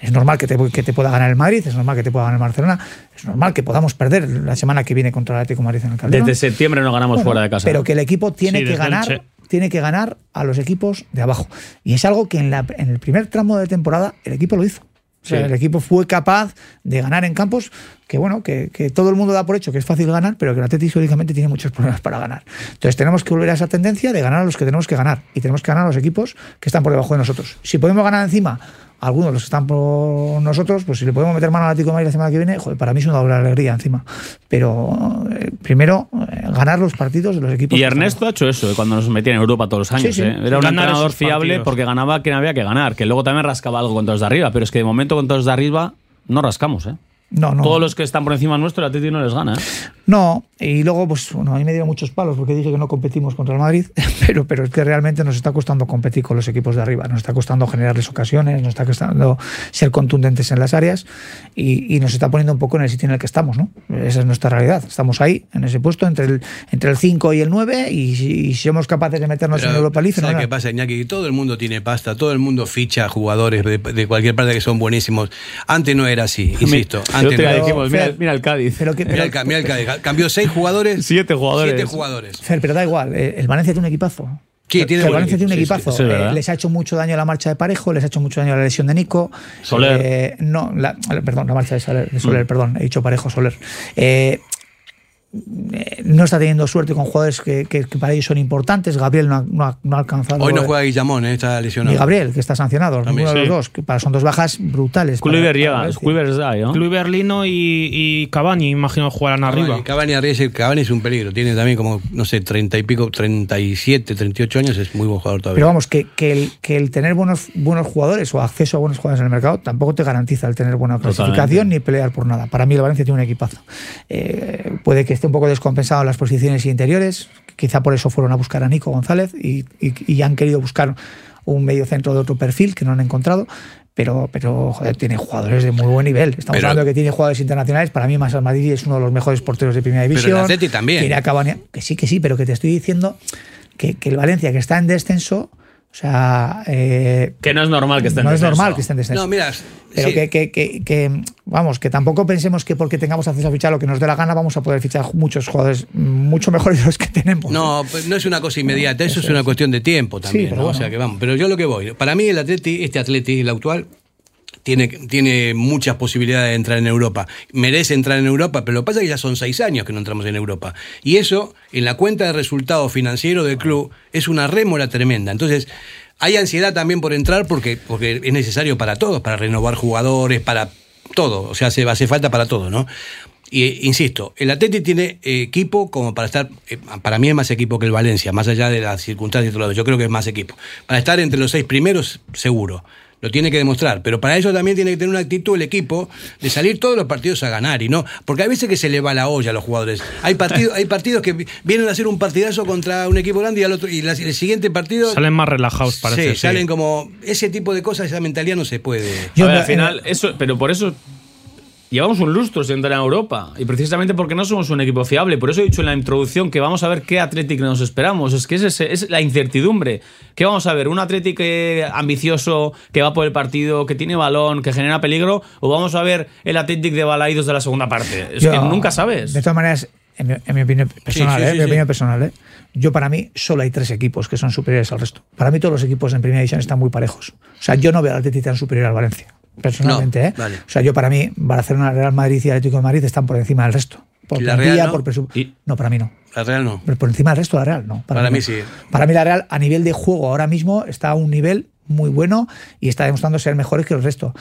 es normal que te, que te pueda ganar el Madrid, es normal que te pueda ganar el Barcelona, es normal que podamos perder la semana que viene contra el Atlético de Madrid en el Calderón. Desde septiembre no ganamos Bueno, fuera de casa. Pero que el equipo tiene Sí, que ganar. Tiene que ganar a los equipos de abajo. Y es algo que en, la- en el primer tramo de temporada el equipo lo hizo. O sea, Sí. el equipo fue capaz de ganar en campos que, bueno, que, que todo el mundo da por hecho que es fácil ganar, pero que el Atlético históricamente tiene muchos problemas para ganar. Entonces tenemos que volver a esa tendencia de ganar a los que tenemos que ganar. Y tenemos que ganar a los equipos que están por debajo de nosotros. Si podemos ganar encima algunos de los que están por nosotros, pues si le podemos meter mano al Atlético de Madrid la semana que viene, joder, para mí es una doble alegría encima. Pero eh, primero, eh, ganar los partidos de los equipos. Y Ernesto ha hecho eso eh, cuando nos metía en Europa todos los años. Sí, sí. eh. Era un Ganar entrenador fiable partidos. porque ganaba quien había que ganar. Que luego también rascaba algo contra los de arriba. Pero es que de momento contra los de arriba no rascamos. ¿eh? No, no. Todos los que están por encima nuestro, el Atleti no les gana. ¿eh? No, y luego, pues bueno, a mí me dieron muchos palos porque dije que no competimos contra el Madrid, [laughs] pero, pero es que realmente nos está costando competir con los equipos de arriba, nos está costando generarles ocasiones, nos está costando ser contundentes en las áreas y, y nos está poniendo un poco en el sitio en el que estamos, ¿no? Esa es nuestra realidad. Estamos ahí, en ese puesto, entre el, entre el 5 y el 9, y si, y si somos capaces de meternos Pero, en Europa League, ¿sabes fenomenal. qué pasa, Iñaki? Todo el mundo tiene pasta, todo el mundo ficha jugadores de, de cualquier parte que son buenísimos. Antes no era así, insisto. El Antes otro no día era. dijimos, mira, mira el Cádiz. Pero que- Mira el, mira el Cádiz, cambió seis jugadores. Siete jugadores. Siete jugadores. Fer, pero da igual, eh, el Valencia tiene un equipazo. Sí, El- tiene el buen Valencia tiene un sí, sí, equipazo. Eh, les ha hecho mucho daño la marcha de Parejo, les ha hecho mucho daño la lesión de Nico. Soler. Eh, no, la, perdón, la marcha de Soler, de Soler, Mm. perdón, he dicho Parejo, Soler. Eh, no está teniendo suerte con jugadores que, que- que para ellos son importantes. Gabriel no ha, no ha- no ha alcanzado. Hoy no eh, juega Guillamón, eh, está lesionado. Ni Gabriel, que está sancionado. También, ninguno de sí. los dos. Que para, son dos bajas brutales. Kluivert llega. Kluivert Lino y, y Cavani, imagino, jugarán arriba. Cavani, Cavani, arriba, Cavani es un peligro. Tiene también como, no sé, 30 y pico, 37, 38 años. Es muy buen jugador todavía. Pero vamos, que, que el, que el tener buenos, buenos jugadores o acceso a buenos jugadores en el mercado tampoco te garantiza el tener buena Totalmente. clasificación ni pelear por nada. Para mí el Valencia tiene un equipazo. Eh, puede que esté un poco descompensado en las posiciones interiores, quizá por eso fueron a buscar a Nico González y, y- y han querido buscar un medio centro de otro perfil que no han encontrado. Pero, pero joder, tiene jugadores de muy buen nivel. Estamos Pero- hablando de que tiene jugadores internacionales. Para mí, Más Madrid es uno de los mejores porteros de primera Pero el división. Atleti también. Cavani- que sí, que sí, pero que te estoy diciendo que, que el Valencia, que está en descenso, o sea, eh, Que no es normal que estén no es normal que esté en descenso. No, mira, pero sí. que, que- que- que, vamos, que tampoco pensemos que porque tengamos acceso a fichar lo que nos dé la gana, vamos a poder fichar muchos jugadores mucho mejores de los que tenemos. No, pues no es una cosa inmediata, eso es una cuestión de tiempo también. pero ¿no? bueno. O sea que vamos. Pero yo lo que voy, para mí el Atleti, este Atleti, el actual, tiene, tiene muchas posibilidades de entrar en Europa. Merece entrar en Europa, pero lo que pasa es que ya son seis años que no entramos en Europa. Y eso, en la cuenta de resultados financieros del club, es una rémora tremenda. Entonces, hay ansiedad también por entrar porque, porque es necesario para todos, para renovar jugadores, para todo. O sea, hace, hace falta para todo, ¿no? Y eh, insisto, el Atleti tiene eh, equipo como para estar, eh, para mí es más equipo que el Valencia, más allá de las circunstancias y todo lo. Yo creo que es más equipo. Para estar entre los seis primeros, seguro. Lo tiene que demostrar. Pero para eso también tiene que tener una actitud el equipo de salir todos los partidos a ganar. y no Porque hay veces que se le va la olla a los jugadores. Hay partidos, [laughs] hay partidos que vi- vienen a hacer un partidazo contra un equipo grande y, al otro, y la- el siguiente partido. Salen más relajados, parece. sí, sí. salen como. Ese tipo de cosas, esa mentalidad no se puede. Yo a ver, me- al final, eso, pero por eso llevamos un lustro sin entrar en Europa. Y precisamente porque no somos un equipo fiable. Por eso he dicho en la introducción que vamos a ver qué Athletic nos esperamos. Es que es, ese- es la incertidumbre. ¿Qué vamos a ver? ¿Un Athletic eh, ambicioso que va por el partido, que tiene balón, que genera peligro? ¿O vamos a ver el Athletic de Balaidos de la segunda parte? Es Yo- que nunca sabes. De todas maneras, en mi, en mi opinión personal, sí, ¿eh? sí, mi opinión personal, ¿eh? yo para mí solo hay tres equipos que son superiores al resto. Para mí todos los equipos en primera división están muy parejos. O sea, yo no veo al Atlético tan superior al Valencia, personalmente. No, ¿eh? vale. O sea, yo para mí Barcelona, Real Madrid y Atlético de Madrid están por encima del resto. Por ¿Y la plantilla, Real no? por presu- Y- No, para mí no. La Real no. Pero por encima del resto la Real, no. Para mí no. sí. Para mí la Real a nivel de juego ahora mismo está a un nivel muy bueno y está demostrando ser mejores que el resto.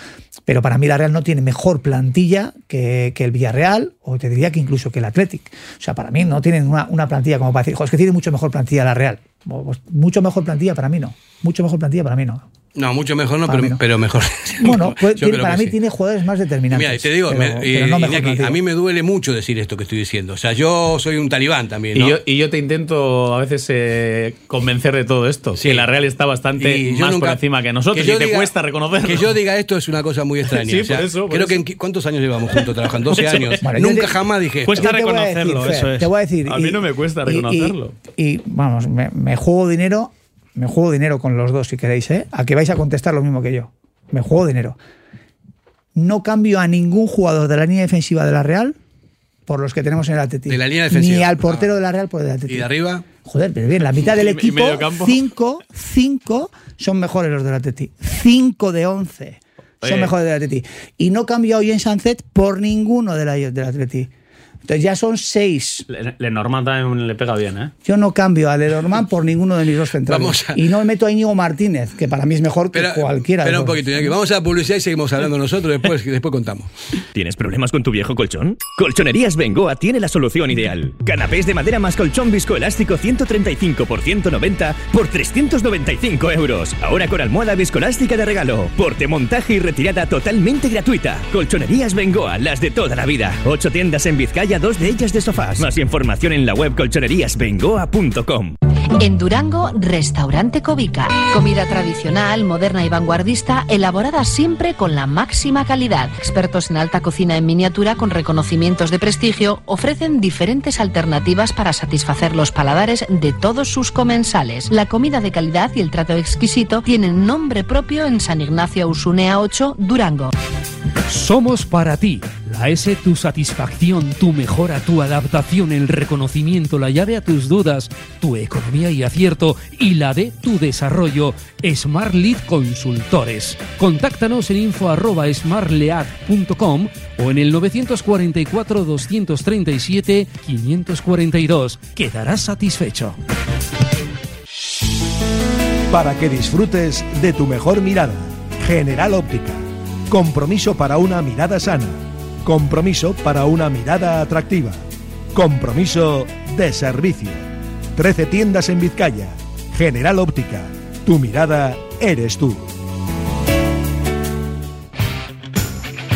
Pero para mí la Real no tiene mejor plantilla que, que el Villarreal o te diría que incluso que el Athletic. O sea, para mí no tienen una, una plantilla como para decir, "Jo, es que tiene mucho mejor plantilla la Real. Pues mucho mejor plantilla para mí no. Mucho mejor plantilla para mí no. No, mucho mejor no, Para pero, no. pero mejor. [laughs] Bueno, pues, tiene- para que mí sí. tiene jugadores más determinantes. Mira, y te digo, pero, me- pero no mejor Iñaki, plantilla. a mí me duele mucho decir esto que estoy diciendo. O sea, yo soy un talibán también, Y, ¿no? yo, y yo te intento a veces eh, convencer de todo esto. Sí. Que la Real está bastante Y más por encima que nosotros yo y te diga- cuesta reconocerlo. Que yo diga esto es una cosa muy [laughs] extraña. Sí, O sea, por eso, por creo que en, ¿cuántos años llevamos [laughs] juntos trabajando? 12 Eso. años. Nunca te- jamás dije. Cuesta decir, reconocerlo, eso es. Te voy a decir. A mí no me cuesta reconocerlo. Y, vamos, me juego dinero, me juego dinero con los dos si queréis, ¿eh? A que vais a contestar lo mismo que yo. Me juego dinero. No cambio a ningún jugador de la línea defensiva de la Real por los que tenemos en el Atleti. De la línea defensiva. Ni al portero de la Real por el Atleti. ¿Y de arriba? Joder, pero bien, la mitad del [laughs] ¿Y equipo, cinco, cinco son mejores los del Atleti. Cinco de once son mejores del Atleti. Y no cambio hoy en Sanzet por ninguno del Atleti. Entonces ya son seis. Le- Lenormand también le pega bien, ¿eh? Yo no cambio a Lenormand por ninguno de mis dos centrales. Vamos a- Y no meto a Íñigo Martínez, que para mí es mejor que cualquiera. de espera un poquito. Vamos a la publicidad y seguimos hablando nosotros después, [laughs] después contamos. ¿Tienes problemas con tu viejo colchón? Colchonerías Bengoa tiene la solución ideal. Canapés de madera más colchón viscoelástico 135 por 190 por 395 euros. Ahora con almohada viscoelástica de regalo. Porte, montaje y retirada totalmente gratuita. Colchonerías Bengoa, las de toda la vida. Ocho tiendas en Vizcaya, dos de ellas de sofás. Más información en la web colchoneríasbengoa.com. En Durango, Restaurante Covica. Comida tradicional, moderna y vanguardista, elaborada siempre con la máxima calidad. Expertos en alta cocina en miniatura con reconocimientos de prestigio ofrecen diferentes alternativas para satisfacer los paladares de todos sus comensales. La comida de calidad y el trato exquisito tienen nombre propio en San Ignacio Usunea 8, Durango. Somos para ti. La S, tu satisfacción, tu mejora, tu adaptación, el reconocimiento, la llave a tus dudas, tu economía y acierto y la de tu desarrollo. Smart Lead Consultores. Contáctanos en info smartlead.com o en el 944 237 542. Quedarás satisfecho. Para que disfrutes de tu mejor mirada. General Óptica. Compromiso para una mirada sana. Compromiso para una mirada atractiva. Compromiso de servicio. 13 tiendas en Vizcaya. General Óptica. Tu mirada eres tú.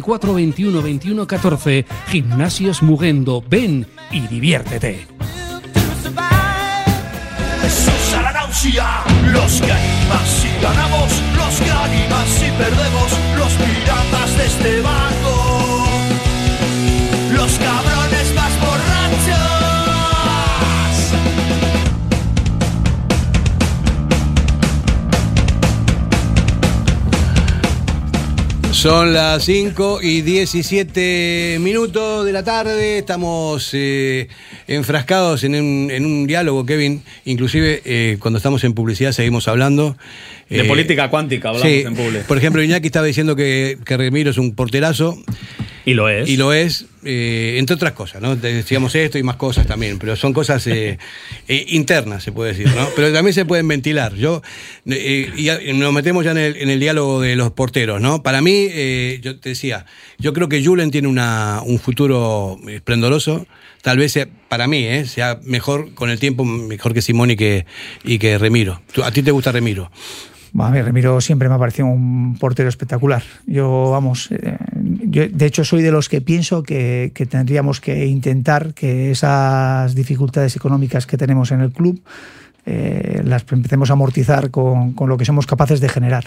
944 21 21 14. Gimnasios Mugendo. Ven y diviértete. Jesús a la náusea, los que animas si ganamos, los que animas si perdemos, los piratas de este barco, Son las 5 y 17 minutos de la tarde. Estamos eh, enfrascados en un, en un diálogo, Kevin. Inclusive eh, cuando estamos en publicidad seguimos hablando. De Eh, política cuántica hablamos sí, en Publi. Por ejemplo, Iñaki estaba diciendo que, que Remiro es un porterazo. Y lo es. Y lo es, eh, entre otras cosas, ¿no? Decíamos esto y más cosas también, pero son cosas eh, [laughs] eh, internas, se puede decir, ¿no? Pero también se pueden ventilar. Yo, eh, y nos metemos ya en el, en el diálogo de los porteros, ¿no? Para mí, eh, yo te decía, yo creo que Julen tiene una, un futuro esplendoroso. Tal vez sea, para mí, ¿eh? sea mejor con el tiempo, mejor que Simón y que, y que Remiro. ¿Tú- ¿A ti te gusta Remiro? A mí Remiro siempre me ha parecido un portero espectacular. Yo, vamos, eh, yo de hecho soy de los que pienso que, que tendríamos que intentar que esas dificultades económicas que tenemos en el club eh, las empecemos a amortizar con, con lo que somos capaces de generar,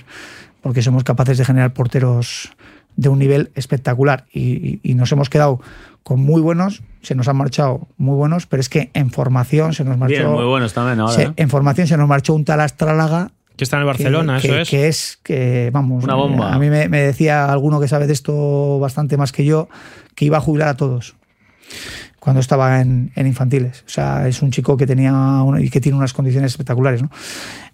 porque somos capaces de generar porteros de un nivel espectacular y, y- y nos hemos quedado con muy buenos, se nos han marchado muy buenos, pero es que en formación se nos marchó... Bien, muy buenos también ahora. se- ¿eh? en formación se nos marchó un tal Astrálaga Que está en el Barcelona, que, eso que- es. que es que, vamos, Una bomba. a mí me, me decía alguno que sabe de esto bastante más que yo, que iba a jubilar a todos cuando estaba en, en infantiles. O sea, es un chico que tenía una- y que tiene unas condiciones espectaculares. ¿no?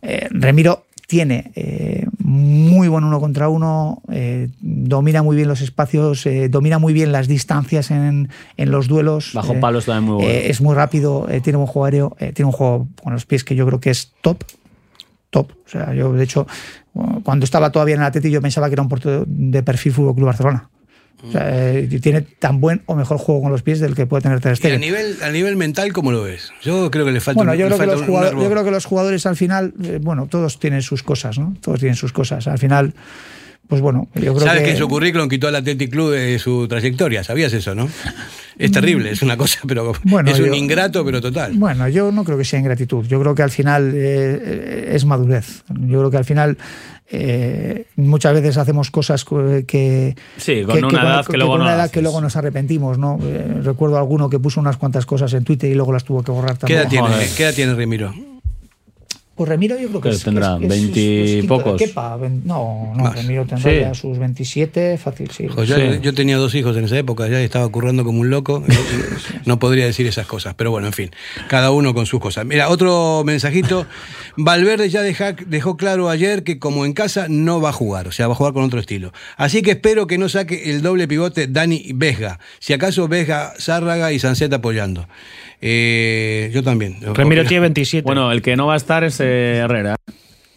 Eh, Remiro tiene eh, muy buen uno contra uno, eh, domina muy bien los espacios, eh, domina muy bien las distancias en, en los duelos. Bajo eh, palos también muy bueno. eh, es muy rápido, eh, tiene un juego aéreo, eh, tiene un juego con los pies que yo creo que es top. Top. O sea, yo, de hecho, cuando estaba todavía en el Atleti, yo pensaba que era un portero de perfil Fútbol Club Barcelona. O sea, eh, tiene tan buen o mejor juego con los pies del que puede tener Ter Y a Stegen. nivel, a nivel mental, ¿cómo lo ves? Yo creo que le falta Bueno, un- yo creo, que falta los un- un jugadores, yo creo que los jugadores al final, eh, bueno, todos tienen sus cosas, ¿no? Todos tienen sus cosas. Al final, pues bueno, yo creo Sabes que... que en su currículum quitó al Athletic Club de su trayectoria, ¿sabías eso, no? Es terrible, es una cosa, pero Bueno, es un yo- ingrato, pero total. Bueno, yo no creo que sea ingratitud. Yo creo que al final eh, es madurez. Yo creo que al final eh, muchas veces hacemos cosas co- que. Sí, con una edad que luego con no una edad que luego nos arrepentimos, ¿no? Eh, recuerdo a alguno que puso unas cuantas cosas en Twitter y luego las tuvo que borrar ¿Qué también. edad tiene, ¿qué edad tiene Remiro? Pues Remiro yo creo que es, tendrá que es- que es- 20 es quinto de pocos. Kepa, ven- no, no, Más. Remiro tendrá Sí. ya sus 27, fácil, sí. Pues yo, Sí. yo tenía dos hijos en esa época, ya estaba currando como un loco. [laughs] No podría decir esas cosas, pero bueno, en fin, cada uno con sus cosas. Mira, otro mensajito. [laughs] Valverde ya deja- dejó claro ayer que como en casa no va a jugar, o sea, va a jugar con otro estilo. Así que espero que no saque el doble pivote Dani Vesga. Si acaso Vesga, Zárraga y Sancet apoyando. Eh, yo también. Remiro tiene 27. Bueno, el que no va a estar es eh, Herrera.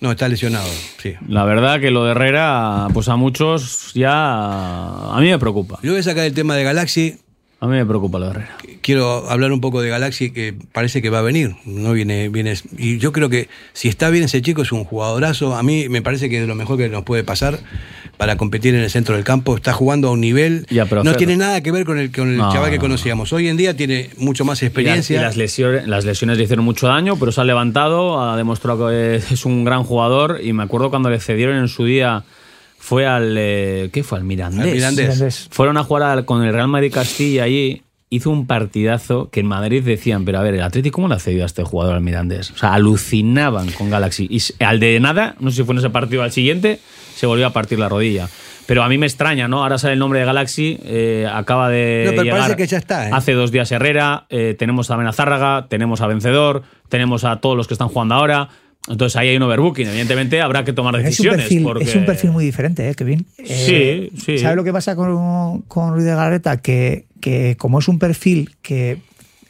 No, está lesionado, sí. La verdad que lo de Herrera, pues a muchos ya. A mí me preocupa. Yo voy a sacar el tema de Galaxy. A mí me preocupa lo de Herrera. quiero hablar un poco de Galaxy que parece que va a venir. No viene, viene. Y yo creo que si está bien ese chico es un jugadorazo. A mí me parece que es lo mejor que nos puede pasar para competir en el centro del campo. Está jugando a un nivel. No tiene nada que ver con el, con el No, chaval que no, conocíamos. Hoy en día tiene mucho más Y las, experiencia. y las lesiones, las lesiones le hicieron mucho daño, pero se ha levantado, ha demostrado que es un gran jugador. Y me acuerdo cuando le cedieron en su día, fue al. eh, ¿Qué fue? Al Mirandés. Al Mirandés. Mirandés. Fueron a jugar al- con el Real Madrid Castilla allí. Hizo un partidazo que en Madrid decían, pero a ver, el Atlético, ¿cómo le ha cedido a este jugador al Mirandés? O sea, alucinaban con Galaxy. Y al de nada, no sé si fue en ese partido al siguiente, se volvió a partir la rodilla. Pero a mí me extraña, ¿no? Ahora sale el nombre de Galaxy, eh, acaba de. No, pero llegar parece que ya está, ¿eh? Hace dos días Herrera, eh, tenemos también a Zárraga, tenemos a Vencedor, tenemos a todos los que están jugando ahora. Entonces ahí hay un overbooking. Evidentemente habrá que tomar Es un, decisiones. perfil, porque... es un perfil muy diferente, ¿eh, Kevin? Eh, Sí, sí. ¿Sabes lo que pasa con, con Ruiz de Garreta? Que, que como es un perfil que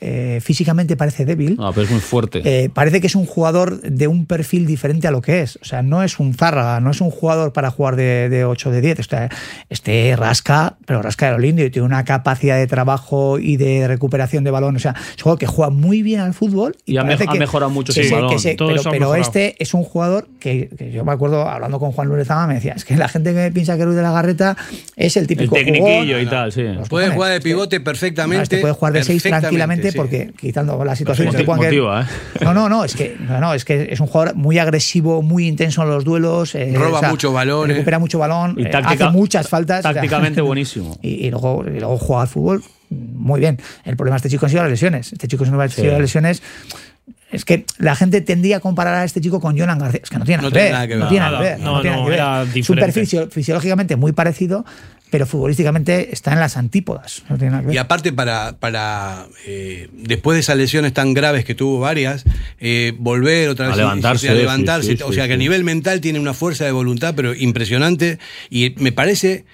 eh, físicamente parece débil, No, pero es muy fuerte. eh, parece que es un jugador de un perfil diferente a lo que es. O sea, no es un Zárraga, no es un jugador para jugar de, de 8 de 10. Este, este rasca, pero rasca de lo lindo y tiene una capacidad de trabajo y de recuperación de balón. O sea, es un jugador que juega muy bien al fútbol. Y ha parece ha que- mejorado mucho se- balón. que se- Todo pero eso ha pero mejorado. este es un jugador que, que yo me acuerdo hablando con Juan Luis Zama, me decía, es que la gente que piensa que Ruiz de la Garreta es el el típico tecniquillo jugón. y tal, sí. Los Puede jugar de pivote perfectamente. este puede jugar de 6 perfectamente, sí. porque quitando las situaciones Motiva- que puedan que- motiva, ¿eh? No, no, no, es que no, no, es que es un jugador muy agresivo, muy intenso en los duelos, eh, Roba muchos balones. recupera mucho balón, Y eh, táctica- hace muchas faltas, o sea, Tácticamente [laughs] buenísimo. y, y luego, y luego juega al fútbol muy bien. El problema de este chico han sido las lesiones. Este chico no hubiera sido Sí. las lesiones. Es que la gente tendría a comparar a este chico con Jonan García. Es que no tiene nada, No que, tiene ver, nada que No tiene nada que ver. no, no tiene no, nada que ver. era Es un diferente. perfil fisio- fisiológicamente muy parecido, pero futbolísticamente está en las antípodas. No tiene nada que ver. Y aparte, para, para eh, después de esas lesiones tan graves que tuvo varias, eh, volver otra A vez y- y- levantarse, a levantarse. sí, sí, o sea sí, que a nivel mental tiene una fuerza de voluntad, pero impresionante. Y me parece.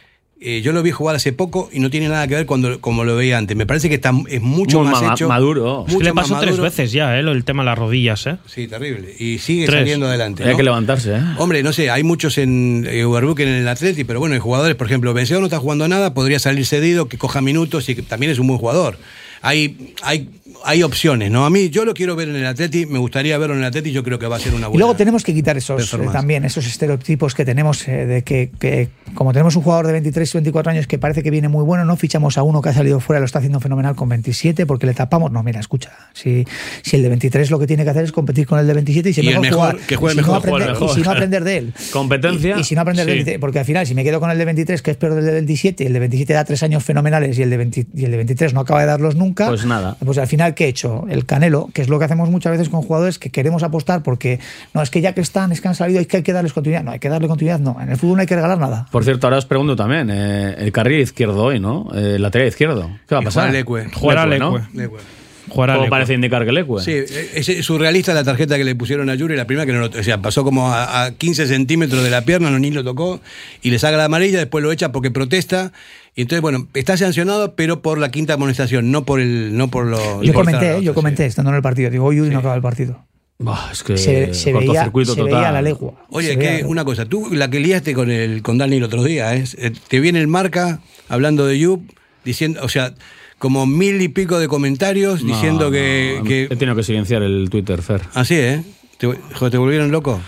Eh, yo lo vi jugar hace poco y no tiene nada que ver cuando como lo veía antes. Me parece que está, es mucho Muy más ma- hecho. maduro. Es que le mucho más pasó tres veces ya, ¿eh? lo- el tema de las rodillas. ¿eh? Sí, terrible. Y sigue Tres. saliendo adelante. Hay ¿no? que levantarse, ¿eh? Hombre, no sé, hay muchos en eh, Overbooking en el Atleti, pero bueno, hay jugadores, por ejemplo, Vencedor no está jugando nada, podría salir cedido, que coja minutos y que también es un buen jugador. Hay, hay, hay opciones, ¿no? A mí, yo lo quiero ver en el Atleti, me gustaría verlo en el Atleti, yo creo que va a ser una buena. Y luego tenemos que quitar esos eh, también esos estereotipos que tenemos eh, de que, que como tenemos un jugador de 23 24 años que parece que viene muy bueno, no fichamos a uno que ha salido fuera, lo está haciendo fenomenal con 27 porque le tapamos. No, mira, escucha, si, si el de 23 lo que tiene que hacer es competir con el de 27 y, si Y el mejor, mejor, jugar, que juegue y si no mejor, aprender- juegue mejor. y si no aprender de él. Competencia. Y, y si no aprender Sí. 23, porque al final si me quedo con el de 23 que es peor del de 27 y el de 27 da tres años fenomenales y el de, 20 y el de 23 no acaba de darlos nunca, Pues nada. pues al final, ¿qué he hecho? El canelo, que es lo que hacemos muchas veces con jugadores que queremos apostar porque no es que ya que están, es que han salido, es que hay que darles continuidad. No, hay que darle continuidad, no. En el fútbol no hay que regalar nada. Por cierto, ahora os pregunto también, eh, el carril izquierdo hoy, ¿no? Eh, lateral izquierdo. ¿Qué va a pasar? Leque. Jugará ¿no? Todo Leque. parece indicar que Leque. Sí, es, es surrealista la tarjeta que le pusieron a Yuri, la primera que no lo, o sea, pasó como a, a 15 centímetros de la pierna, no ni lo tocó, y le saca la amarilla, después lo echa porque protesta, entonces, bueno, está sancionado, pero por la quinta amonestación, no por el, no por lo. Yo comenté, eh, yo comenté, estando en el partido. Digo, hoy no acaba el partido. Bah, es que Se, se veía, se total. veía la legua. Oye, que la una cosa, tú la que liaste con el con Dani el otro día, ¿eh? Eh, te viene el marca hablando de Yup, diciendo, o sea, como mil y pico de comentarios No, diciendo que, no, que- He tenido que silenciar el Twitter, Fer. Así, ¿eh? ¿Te, joder, ¿te volvieron loco?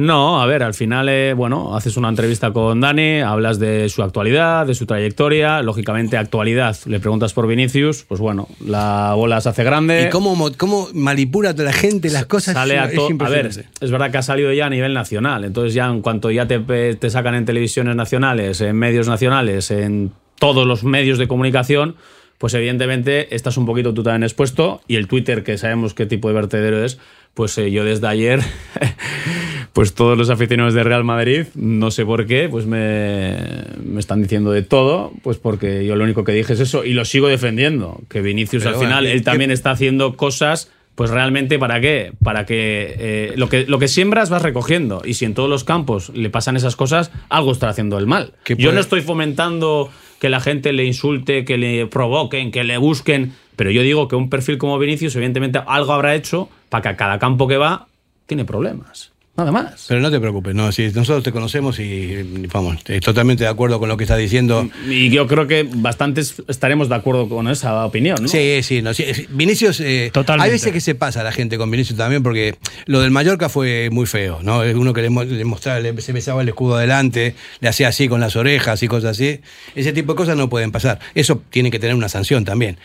No, a ver, al final, eh, bueno, haces una entrevista con Dani, hablas de su actualidad, de su trayectoria, lógicamente actualidad, le preguntas por Vinicius, pues bueno, la bola se hace grande. Y cómo, mo- cómo manipula la gente las cosas. Sale a es a ver, es verdad que ha salido ya a nivel nacional, entonces ya en cuanto ya te, te sacan en televisiones nacionales, en medios nacionales, en todos los medios de comunicación, pues evidentemente estás un poquito tú también expuesto y el Twitter, que sabemos qué tipo de vertedero es, pues eh, yo desde ayer, [laughs] pues todos los aficionados de Real Madrid, no sé por qué, pues me, me están diciendo de todo, pues porque yo lo único que dije es eso y lo sigo defendiendo, que Vinicius Pero al final, ¿qué- él también está haciendo cosas pues realmente para qué? Para que, eh, lo que lo que siembras vas recogiendo. Y si en todos los campos le pasan esas cosas, algo está haciendo el mal. ¿Qué Yo no estoy fomentando que la gente le insulte, que le provoquen, que le busquen. Pero yo digo que un perfil como Vinicius, evidentemente, algo habrá hecho para que a cada campo que va tiene problemas. Nada más. Pero no te preocupes, no, si nosotros te conocemos y vamos, estoy totalmente de acuerdo con lo que estás diciendo. Y yo creo que bastantes estaremos de acuerdo con esa opinión, ¿no? Sí, sí, no, sí, Vinicius, eh, Totalmente. hay veces que se pasa la gente con Vinicius también, porque lo del Mallorca fue muy feo, ¿no? Es uno que le, mo- le mostraba, le- se besaba el escudo adelante, le hacía así con las orejas y cosas así. Ese tipo de cosas no pueden pasar. Eso tiene que tener una sanción también.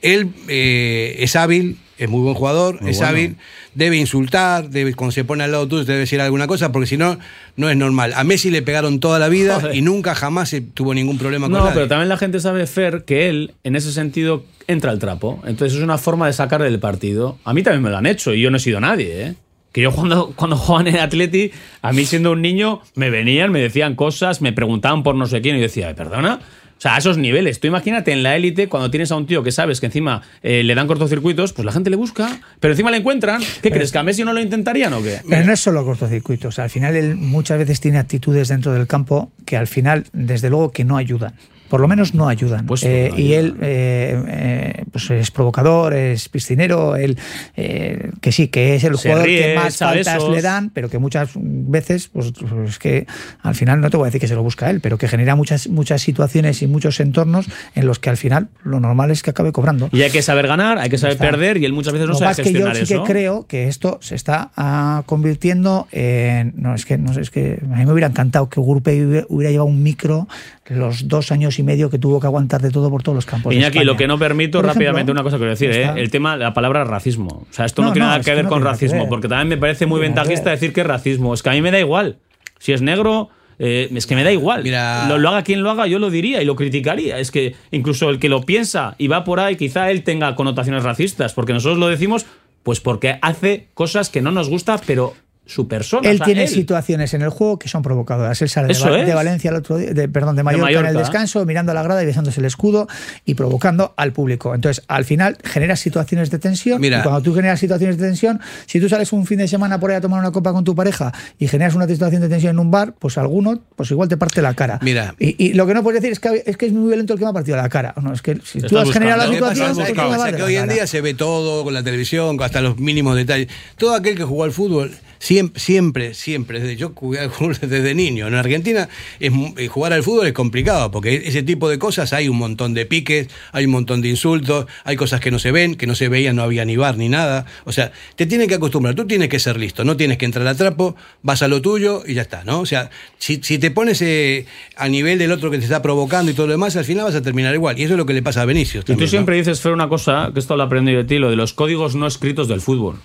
Él eh, es hábil, es muy buen jugador, Muy es bueno. hábil, debe insultar, debe, cuando se pone al lado tuyo te debe decir alguna cosa, porque si no, no es normal. A Messi le pegaron toda la vida Joder. y nunca jamás se tuvo ningún problema con No, nadie. pero también la gente sabe, Fer, que él, en ese sentido, entra al trapo. Entonces es una forma de sacarle del partido. A mí también me lo han hecho y yo no he sido nadie, ¿eh? Que yo cuando, [laughs] cuando jugaban en Atleti, a mí siendo un niño, me venían, me decían cosas, me preguntaban por no sé quién y yo decía, ¿perdona? O sea, a esos niveles. Tú imagínate en la élite, cuando tienes a un tío que sabes que encima eh, le dan cortocircuitos, pues la gente le busca, pero encima le encuentran. ¿Qué crees? ¿Que a Messi no lo intentarían o qué? Pero no es solo cortocircuitos. Al final él muchas veces tiene actitudes dentro del campo que al final, desde luego, que no ayudan. Por lo menos no ayudan. Pues Eh, no y ayudan. él eh, eh, pues es provocador, es piscinero, él eh, que sí, que es el Se jugador ríe, que más faltas besos. le dan, pero que muchas veces, pues, pues es que al final no te voy a decir que se lo busca él, pero que genera muchas, muchas situaciones y muchos entornos en los que al final lo normal es que acabe cobrando. Y hay que saber ganar, hay que saber Está. perder y él muchas veces no Lo sabe más que yo gestionar sí que eso. creo que esto se está ah, convirtiendo en. No, es que no sé, es que a mí me hubiera encantado que Gurpe hubiera llevado un micro los dos años y medio que tuvo que aguantar de todo por todos los campos. Iñaki, lo que no permito Por rápidamente, ejemplo, una cosa que quiero decir, ¿eh? el tema, la palabra racismo. O sea, esto no, No, tiene no, nada es que que ver no con racismo, ver. porque también me parece muy ventajista decir que es racismo. Es que a mí me da igual. Si es negro, eh, es que me da igual. Mira- Lo, lo haga quien lo haga, yo lo diría y lo criticaría. Es que incluso el que lo piensa y va por ahí, quizá él tenga connotaciones racistas, porque nosotros lo decimos, pues porque hace cosas que no nos gusta, pero su persona. Él o sea, tiene él. situaciones en el juego que son provocadoras. Él sale de, Eso Va- es. de Valencia el otro día, de, perdón, de Mallorca, en el descanso, mirando a la grada y besándose el escudo y provocando al público. Entonces, al final, generas situaciones de tensión. Mira. y cuando tú generas situaciones de tensión, si tú sales un fin de semana por ahí a tomar una copa con tu pareja y generas una situación de tensión en un bar, pues alguno, pues igual te parte la cara. Mira. Y, y lo que no puedes decir es que, es que es muy violento el que me ha partido la cara. No, es que si tú has generado la buscando. Que pasa situación, es ¿por que hoy en día se ve todo con la televisión, hasta los mínimos detalles. Todo aquel que jugó al fútbol, siempre, siempre, siempre, desde yo jugué al fútbol [laughs] desde niño. En Argentina es, eh, jugar al fútbol es complicado, porque ese tipo de cosas hay un montón de piques, hay un montón de insultos, hay cosas que no se ven, que no se veían, no había ni bar ni nada. O sea, te tienen que acostumbrar, tú tienes que ser listo, no tienes que entrar a trapo, vas a lo tuyo y ya está, ¿no? O sea, si, si te pones eh, a nivel del otro que te está provocando y todo lo demás, al final vas a terminar igual. Y eso es lo que le pasa a Benicio. Y tú siempre dices, Fer, una cosa, que esto lo aprendí de ti, lo de los códigos no escritos del fútbol.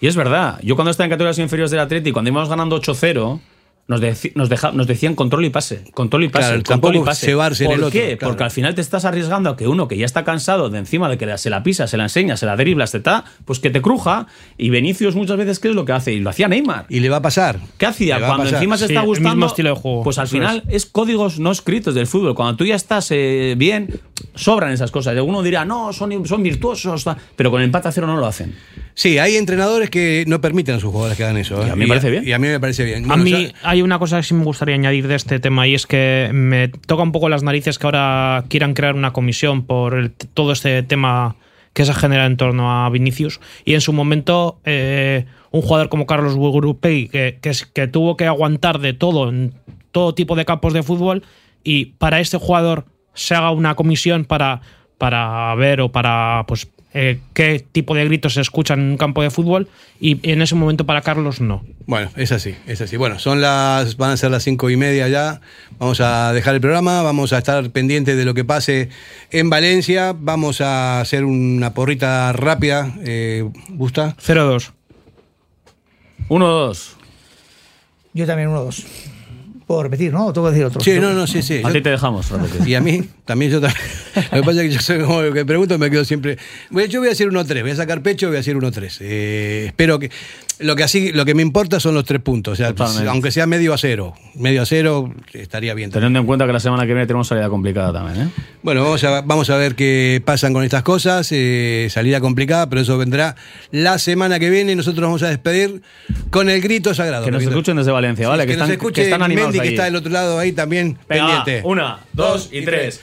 Y es verdad. Yo cuando estaba en categorías inferiores del Atleti, cuando íbamos ganando 8-0, nos, deci- nos, deja- nos decían control y pase, control y pase, Claro, control tampoco y pase. en ¿Por el otro, qué? claro. Porque al final te estás arriesgando a que uno que ya está cansado de encima de que se la pisa, se la enseña, se la dribla, se ta, pues que te cruja. Y Vinicius muchas veces, ¿qué es lo que hace? Y lo hacía Neymar. Y le va a pasar. ¿Qué hacía? Cuando encima se Sí, está el gustando. mismo estilo de juego. Pues al final es. códigos no escritos del fútbol. Cuando tú ya estás eh, bien, sobran esas cosas. Y Alguno dirá, no, son, son virtuosos. Pero con el empate a cero no lo hacen. Sí, hay entrenadores que no permiten a sus jugadores que hagan eso. ¿eh? Y a mí me parece bien. Y a mí me parece bien. A mí o sea, hay una cosa que sí me gustaría añadir de este tema y es que me toca un poco las narices que ahora quieran crear una comisión por el- todo este tema que se genera en torno a Vinicius y en su momento eh, un jugador como Carlos Burupei que, que tuvo que aguantar de todo en todo tipo de campos de fútbol y para este jugador se haga una comisión para, para ver o para pues eh, qué tipo de gritos se escuchan en un campo de fútbol y en ese momento para Carlos no. Bueno, es así, es así. Bueno, son las, van a ser las cinco y media ya. Vamos a dejar el programa, vamos a estar pendientes de lo que pase en Valencia. Vamos a hacer una porrita rápida. Eh, ¿Gusta? 0-2. 1-2. Yo también 1-2. Puedo repetir, ¿no? ¿O tengo que decir otro? Sí, no, no, sí, sí. A ti te dejamos repetir. Y a mí, también yo también. [laughs] Lo que pasa es que yo soy como el que pregunto, me quedo siempre. Bueno, yo voy a decir 1-3, voy a sacar pecho, voy a decir 1-3. Eh, espero que. Lo que así, lo que me importa son los tres puntos. O sea, Totalmente. aunque sea medio a cero. Medio a cero estaría bien. Teniendo en cuenta que la semana que viene tenemos salida complicada también, ¿eh? Bueno, vamos a, vamos a ver qué pasan con estas cosas. eh, salida complicada, pero eso vendrá la semana que viene y nosotros vamos a despedir con el grito sagrado. Que nos escuchen desde Valencia, Sí, ¿vale? que, que, nos están, escuche que están animados Mendy, que está del otro lado ahí también Venga, va, pendiente. una, dos y tres.